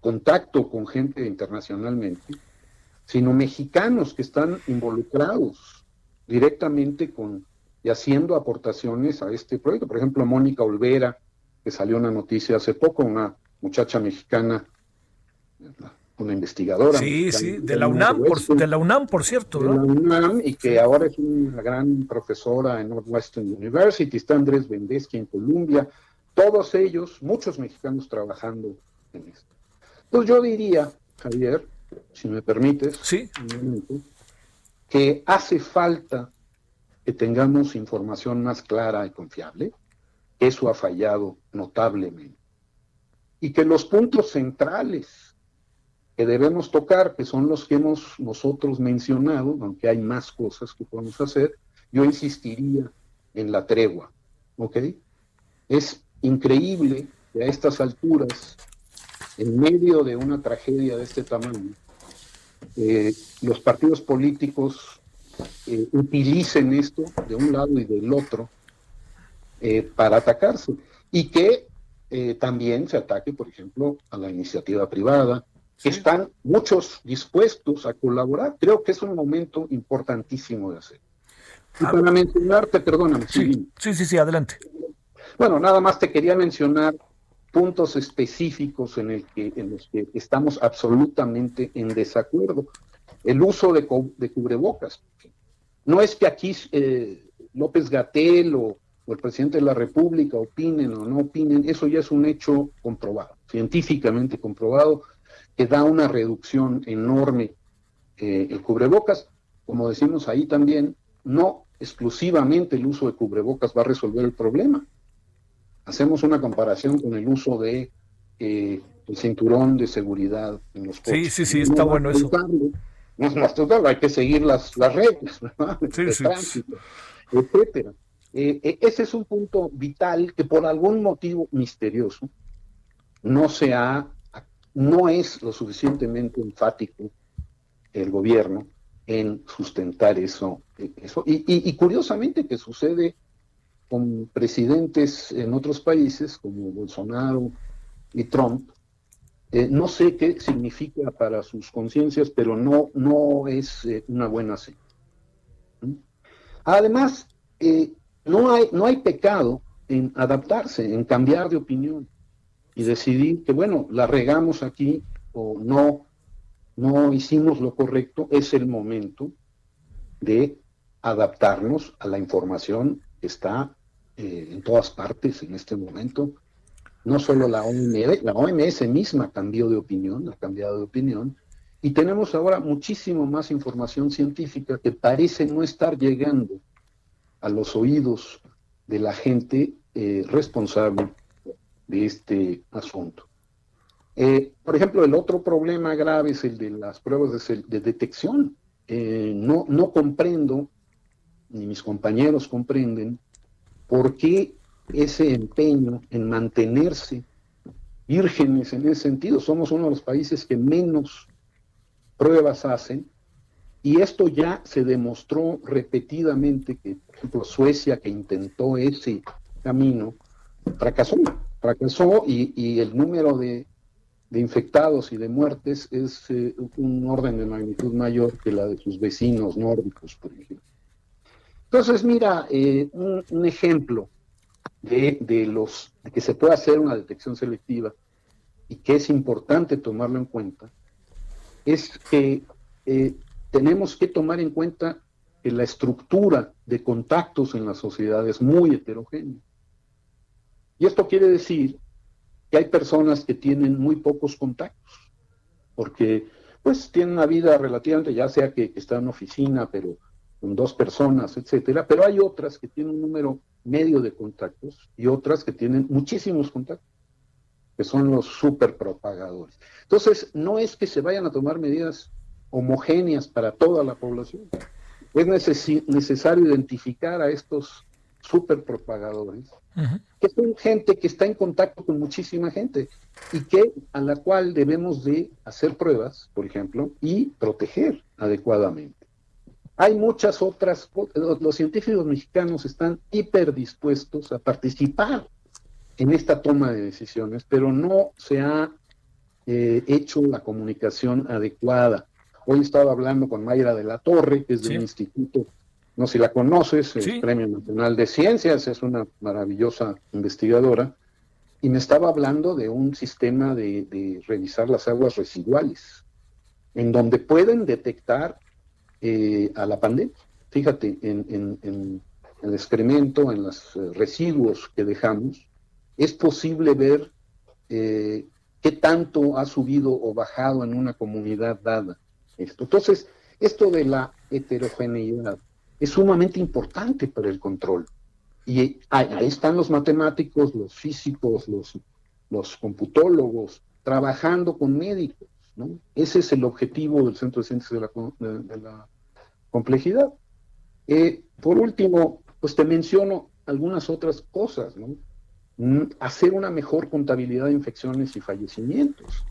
contacto con gente internacionalmente, sino mexicanos que están involucrados directamente con y haciendo aportaciones a este proyecto. Por ejemplo, Mónica Olvera, que salió una noticia hace poco, una muchacha mexicana, una investigadora. Sí, sí, de la UNAM, por, de la UNAM, por cierto. De la UNAM y que ahora es una gran profesora en Northwestern University, está Andrés Vendesky en Columbia, todos ellos, muchos mexicanos trabajando en esto. Entonces yo diría, Javier, si me permites, ¿Sí? que hace falta que tengamos información más clara y confiable. Eso ha fallado notablemente. Y que los puntos centrales que debemos tocar, que son los que hemos nosotros mencionado, aunque hay más cosas que podemos hacer, yo insistiría en la tregua. ¿Ok? Es increíble que a estas alturas, en medio de una tragedia de este tamaño, eh, los partidos políticos eh, utilicen esto de un lado y del otro eh, para atacarse. Y que también se ataque, por ejemplo, a la iniciativa privada, que están muchos dispuestos a colaborar. Creo que es un momento importantísimo de hacer. Y ah. para mencionarte, perdóname. Sí, sí, sí, sí, adelante. Bueno, nada más te quería mencionar puntos específicos en, el que, en los que estamos absolutamente en desacuerdo. El uso de, cubrebocas. No es que aquí eh, López Gatel o, el presidente de la República opinen o no opinen, eso ya es un hecho comprobado, científicamente comprobado, que da una reducción enorme eh, el cubrebocas. Como decimos ahí también, no exclusivamente el uso de cubrebocas va a resolver el problema hacemos una comparación con el uso de eh, el cinturón de seguridad en los coches. Sí, sí, sí, está bueno eso. No es más total, hay que seguir las, las reglas, ¿verdad? Sí, sí. tránsito, etcétera. Eh, eh, ese es un punto vital que por algún motivo misterioso no se ha, no es lo suficientemente enfático el gobierno en sustentar eso. eso. Y, curiosamente que sucede con presidentes en otros países como Bolsonaro y Trump. Eh, no sé qué significa para sus conciencias, pero no, no es eh, una buena señal. ¿Mm? Además, eh, no, hay, no hay pecado en adaptarse, en cambiar de opinión y decidir que, bueno, la regamos aquí o no, no hicimos lo correcto, es el momento de adaptarnos a la información está eh, en todas partes en este momento. No solo la OMS, la OMS misma cambió de opinión, ha cambiado de opinión, y tenemos ahora muchísimo más información científica que parece no estar llegando a los oídos de la gente eh, responsable de este asunto. Eh, por ejemplo, el otro problema grave es el de las pruebas de, de detección. no, no comprendo ni mis compañeros comprenden, por qué ese empeño en mantenerse vírgenes en ese sentido. Somos uno de los países que menos pruebas hacen y esto ya se demostró repetidamente que, por ejemplo, Suecia que intentó ese camino, fracasó, fracasó y, el número de, infectados y de muertes es eh, un orden de magnitud mayor que la de sus vecinos nórdicos, por ejemplo. Entonces, mira, eh, un, ejemplo de, los de que se puede hacer una detección selectiva y que es importante tomarlo en cuenta, es que eh, tenemos que tomar en cuenta que la estructura de contactos en la sociedad es muy heterogénea. Y esto quiere decir que hay personas que tienen muy pocos contactos, porque pues tienen una vida relativamente, ya sea que, que está en oficina, pero con dos personas, etcétera, pero hay otras que tienen un número medio de contactos y otras que tienen muchísimos contactos, que son los superpropagadores. Entonces, no es que se vayan a tomar medidas homogéneas para toda la población. Es necesario identificar a estos superpropagadores, que son gente que está en contacto con muchísima gente y que a la cual debemos de hacer pruebas, por ejemplo, y proteger adecuadamente. Hay muchas otras, los científicos mexicanos están hiperdispuestos a participar en esta toma de decisiones, pero no se ha eh, hecho la comunicación adecuada. Hoy estaba hablando con Mayra de la Torre, que es del Instituto, no sé si la conoces, el Premio Nacional de Ciencias, es una maravillosa investigadora, y me estaba hablando de un sistema de revisar las aguas residuales en donde pueden detectar eh, a la pandemia. Fíjate, en, el excremento, en los eh, residuos que dejamos, es posible ver eh, qué tanto ha subido o bajado en una comunidad dada esto. Entonces, esto de la heterogeneidad es sumamente importante para el control. Y ahí están los matemáticos, los físicos, los, computólogos, trabajando con médicos. ¿no? Ese es el objetivo del Centro de Ciencias de la, Complejidad. Eh, por último, pues te menciono algunas otras cosas. ¿no? Mm, hacer una mejor contabilidad de infecciones y fallecimientos.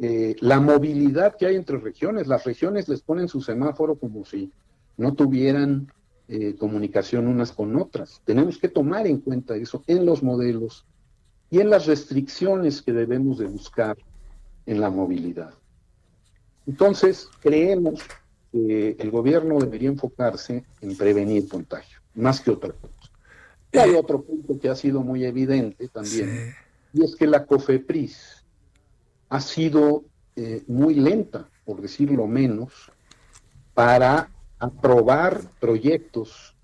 Eh, la movilidad que hay entre regiones, las regiones les ponen su semáforo como si no tuvieran eh, comunicación unas con otras. Tenemos que tomar en cuenta eso en los modelos y en las restricciones que debemos de buscar en la movilidad. Entonces, creemos que el gobierno debería enfocarse en prevenir contagio, más que otra cosa. Y hay otro punto que ha sido muy evidente también, y es que la COFEPRIS ha sido eh, muy lenta, por decirlo menos, para aprobar proyectos,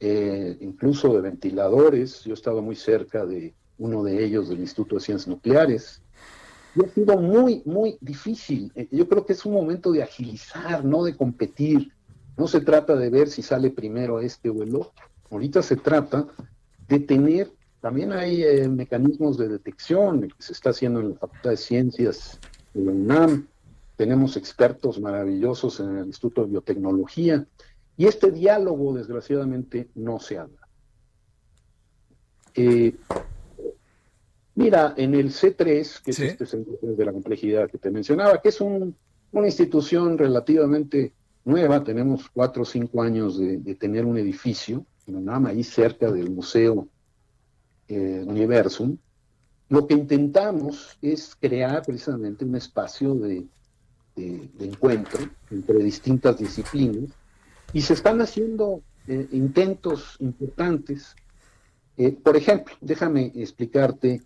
eh, incluso de ventiladores. Yo he estado muy cerca de uno de ellos del Instituto de Ciencias Nucleares. Y ha sido muy, muy difícil. Eh, yo creo que es un momento de agilizar, no de competir. No se trata de ver si sale primero este o el otro. Ahorita se trata de tener, también hay eh, mecanismos de detección que se está haciendo en la Facultad de Ciencias de la UNAM, tenemos expertos maravillosos en el Instituto de Biotecnología, y este diálogo desgraciadamente no se habla. Eh, mira, en el C3, que es este centro de la complejidad que te mencionaba, que es una institución relativamente nueva, tenemos cuatro o cinco años de, de tener un edificio, nada ahí cerca del Museo eh, Universum, lo que intentamos es crear precisamente un espacio de, encuentro entre distintas disciplinas y se están haciendo eh, intentos importantes. Eh, por ejemplo, déjame explicarte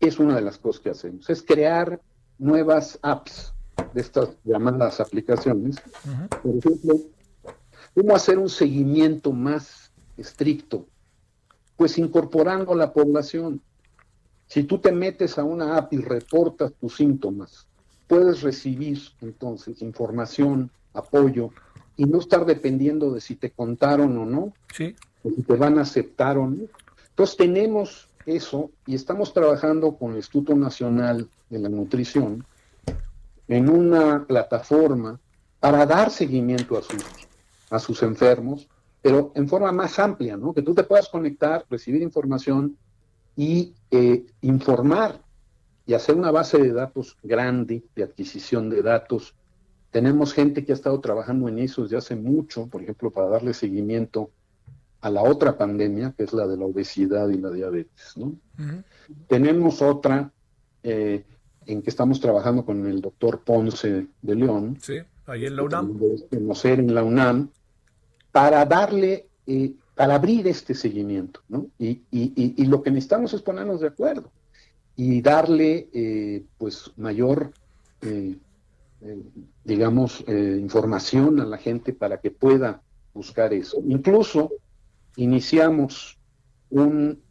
qué es una de las cosas que hacemos. Es crear nuevas apps de estas llamadas aplicaciones. Por ejemplo, cómo hacer un seguimiento más estricto, pues incorporando a la población. Si tú te metes a una app y reportas tus síntomas, puedes recibir entonces información, apoyo y no estar dependiendo de si te contaron o no, sí. o si te van a aceptar o no. Entonces tenemos eso y estamos trabajando con el Instituto Nacional de la Nutrición en una plataforma para dar seguimiento a sus, a sus enfermos pero en forma más amplia, ¿no? Que tú te puedas conectar, recibir información y eh, informar y hacer una base de datos grande de adquisición de datos. Tenemos gente que ha estado trabajando en eso desde hace mucho, por ejemplo, para darle seguimiento a la otra pandemia, que es la de la obesidad y la diabetes, ¿no? Tenemos otra eh, en que estamos trabajando con el doctor Ponce de León. Sí, ahí en la UNAM. Conocer en la UNAM, para darle, eh, para abrir este seguimiento, ¿no? Y, y, lo que necesitamos es ponernos de acuerdo y darle, eh, pues, mayor, eh, digamos, información a la gente para que pueda buscar eso. Incluso iniciamos un,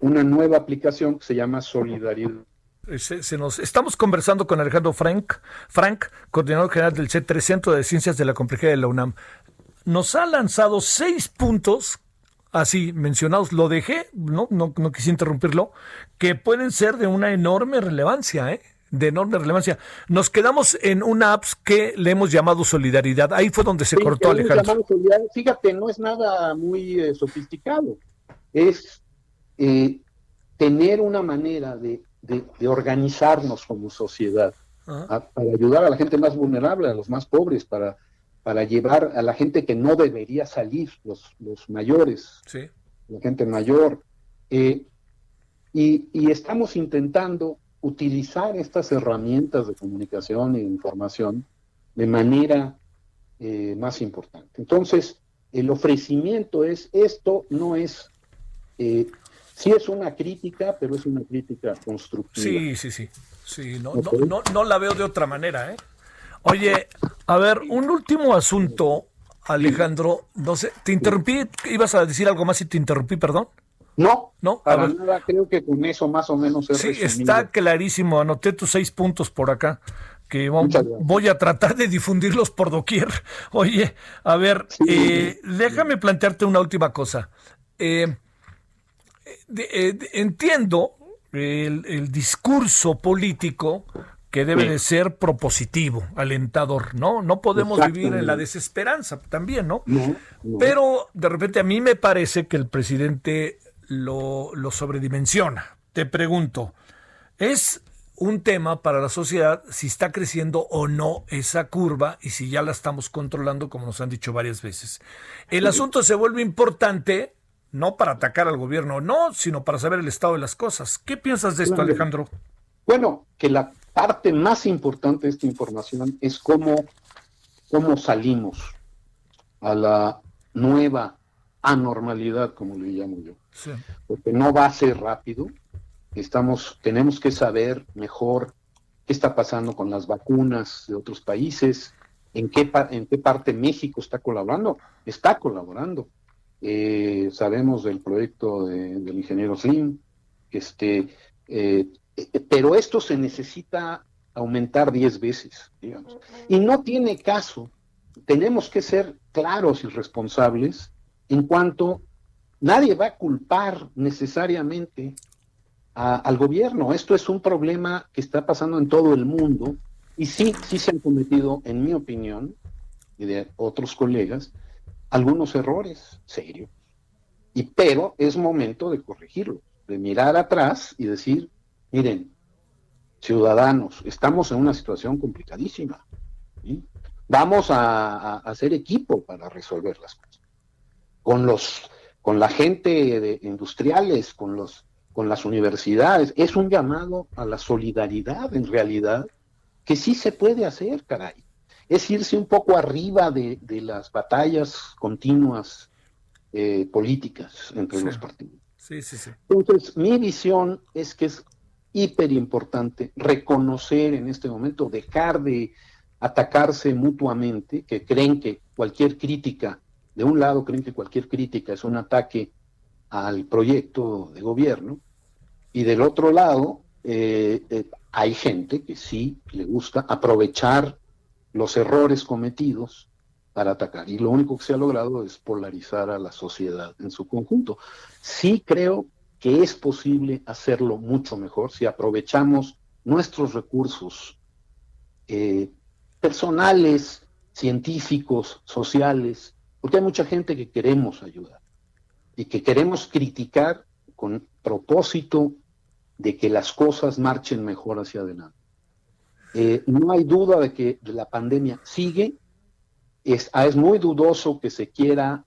una nueva aplicación que se llama Solidaridad se, nos, estamos conversando con Alejandro Frank, Frank, coordinador general del C3 Centro de Ciencias de la Complejidad de la UNAM. Nos ha lanzado seis puntos, así mencionados, lo dejé, no, no, no quise interrumpirlo, que pueden ser de una enorme relevancia, ¿eh? de enorme relevancia. Nos quedamos en una apps que le hemos llamado Solidaridad. Ahí fue donde se cortó Alejandro. Fíjate, no es nada muy eh, sofisticado. Es eh, tener una manera de de, organizarnos como sociedad, para ayudar a la gente más vulnerable, a los más pobres, para, para llevar a la gente que no debería salir, los, los mayores, la gente mayor. Eh, y, y, estamos intentando utilizar estas herramientas de comunicación e información de manera eh, más importante. Entonces, el ofrecimiento es, esto no es eh, Sí es una crítica, pero es una crítica constructiva. Sí, sí, sí. sí no, no, no, no la veo de otra manera, ¿eh? Oye, a ver, un último asunto, Alejandro. No sé, te interrumpí, ibas a decir algo más y te interrumpí, perdón. No, no, para nada, creo que con eso más o menos es Sí, está clarísimo, anoté tus seis puntos por acá, que voy a tratar de difundirlos por doquier. Oye, a ver, eh, déjame plantearte una última cosa. Eh, eh, entiendo el, discurso político que debe de ser propositivo, alentador, ¿no? No podemos vivir en la desesperanza también, ¿no? Pero de repente a mí me parece que el presidente lo, lo sobredimensiona. Te pregunto, ¿es un tema para la sociedad si está creciendo o no esa curva y si ya la estamos controlando, como nos han dicho varias veces? El asunto se vuelve importante no para atacar al gobierno, no, sino para saber el estado de las cosas. ¿Qué piensas de esto, Alejandro? Bueno, que la parte más importante de esta información es cómo, cómo salimos a la nueva anormalidad, como le llamo yo. Porque no va a ser rápido. Estamos, tenemos que saber mejor qué está pasando con las vacunas de otros países, en qué, en qué parte México está colaborando. Está colaborando. Eh, sabemos del proyecto del ingeniero Slim, este, eh, pero esto se necesita aumentar 10 veces, digamos. Y no tiene caso, tenemos que ser claros y responsables en cuanto nadie va a culpar necesariamente al gobierno. Esto es un problema que está pasando en todo el mundo y sí, sí se han cometido, en mi opinión, y de otros colegas, algunos errores serios. Y pero es momento de corregirlo, de mirar atrás y decir, miren, ciudadanos, estamos en una situación complicadísima. Vamos a, hacer equipo para resolver las cosas. Con los, con la gente de industriales, con los, con las universidades, es un llamado a la solidaridad en realidad, que sí se puede hacer, caray es irse un poco arriba de, las batallas continuas eh, políticas entre los partidos. Sí, sí, sí. Entonces, mi visión es que es hiper importante reconocer en este momento, dejar de atacarse mutuamente, que creen que cualquier crítica, de un lado creen que cualquier crítica es un ataque al proyecto de gobierno, y del otro lado eh, eh, hay gente que sí le gusta aprovechar los errores cometidos para atacar. Y lo único que se ha logrado es polarizar a la sociedad en su conjunto. Sí creo que es posible hacerlo mucho mejor si aprovechamos nuestros recursos eh, personales, científicos, sociales, porque hay mucha gente que queremos ayudar y que queremos criticar con propósito de que las cosas marchen mejor hacia adelante. Eh, no hay duda de que la pandemia sigue. Es, ah, es muy dudoso que se quiera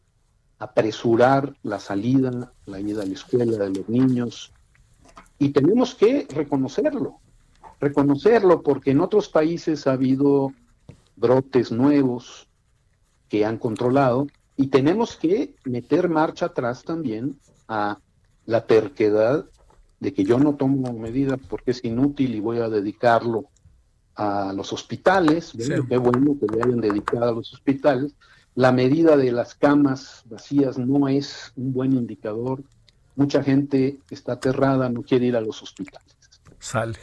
apresurar la salida, la ida a la escuela de los niños. Y tenemos que reconocerlo, reconocerlo porque en otros países ha habido brotes nuevos que han controlado y tenemos que meter marcha atrás también a la terquedad de que yo no tomo medidas porque es inútil y voy a dedicarlo a los hospitales, qué bueno que le hayan dedicado a los hospitales. La medida de las camas vacías no es un buen indicador. Mucha gente está aterrada, no quiere ir a los hospitales. Sale.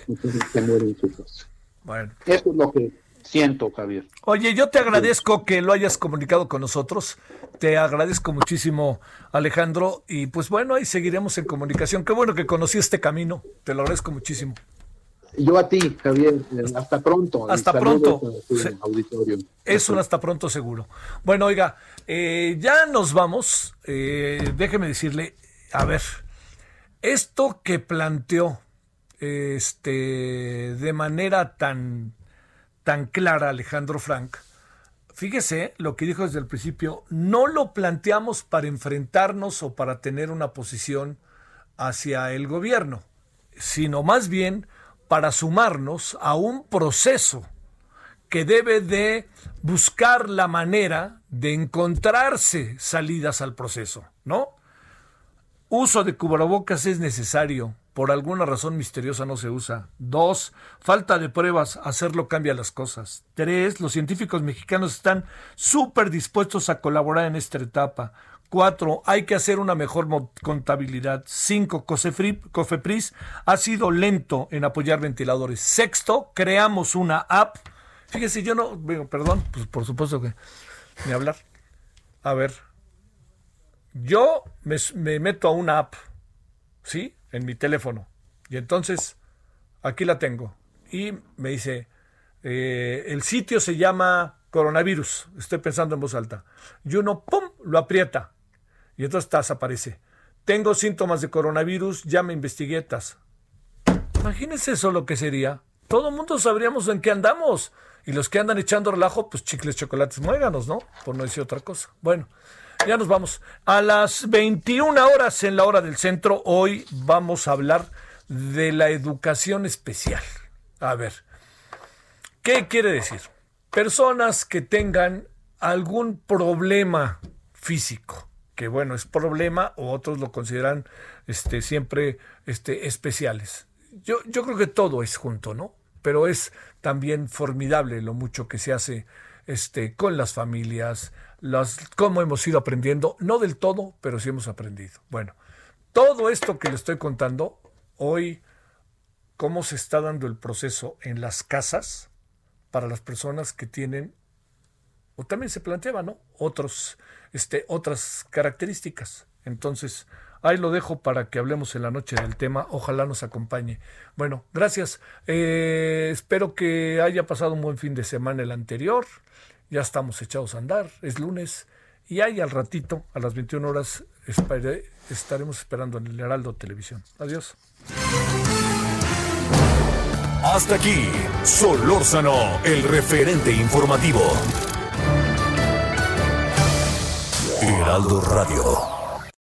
Bueno. Eso es lo que siento, Javier. Oye, yo te agradezco que lo hayas comunicado con nosotros. Te agradezco muchísimo, Alejandro. Y pues bueno, ahí seguiremos en comunicación. Qué bueno que conocí este camino. Te lo agradezco muchísimo. Yo a ti, Javier. Hasta pronto. Hasta pronto. Es un hasta pronto seguro. Bueno, oiga, eh, ya nos vamos. Eh, déjeme decirle, a ver, esto que planteó este, de manera tan, tan clara Alejandro Frank, fíjese lo que dijo desde el principio, no lo planteamos para enfrentarnos o para tener una posición hacia el gobierno, sino más bien para sumarnos a un proceso que debe de buscar la manera de encontrarse salidas al proceso, ¿no? Uso de cubrebocas es necesario. Por alguna razón misteriosa no se usa. Dos, falta de pruebas. Hacerlo cambia las cosas. Tres, los científicos mexicanos están súper dispuestos a colaborar en esta etapa. Cuatro, hay que hacer una mejor contabilidad. Cinco, Cofepris ha sido lento en apoyar ventiladores. Sexto, creamos una app. Fíjese, yo no, perdón, pues por supuesto que ni hablar. A ver, yo me, meto a una app, ¿sí? En mi teléfono. Y entonces, aquí la tengo. Y me dice, eh, el sitio se llama coronavirus. Estoy pensando en voz alta. Y uno, ¡pum!, lo aprieta. Y entonces tas aparece. Tengo síntomas de coronavirus, ya me investiguetas. Imagínense eso lo que sería. Todo el mundo sabríamos en qué andamos. Y los que andan echando relajo, pues chicles, chocolates, muéganos, ¿no? Por no decir otra cosa. Bueno, ya nos vamos. A las 21 horas en la hora del centro, hoy vamos a hablar de la educación especial. A ver, ¿qué quiere decir? Personas que tengan algún problema físico, que bueno, es problema o otros lo consideran este, siempre este, especiales. Yo, yo creo que todo es junto, ¿no? Pero es también formidable lo mucho que se hace este, con las familias, las, cómo hemos ido aprendiendo, no del todo, pero sí hemos aprendido. Bueno, todo esto que le estoy contando hoy, cómo se está dando el proceso en las casas para las personas que tienen, o también se planteaba, ¿no? Otros, este, otras características. Entonces, ahí lo dejo para que hablemos en la noche del tema. Ojalá nos acompañe. Bueno, gracias. Eh, espero que haya pasado un buen fin de semana el anterior ya estamos echados a andar, es lunes y ahí al ratito, a las 21 horas, estaremos esperando en el Heraldo Televisión. Adiós. Hasta aquí, Solórzano, el referente informativo. Heraldo Radio.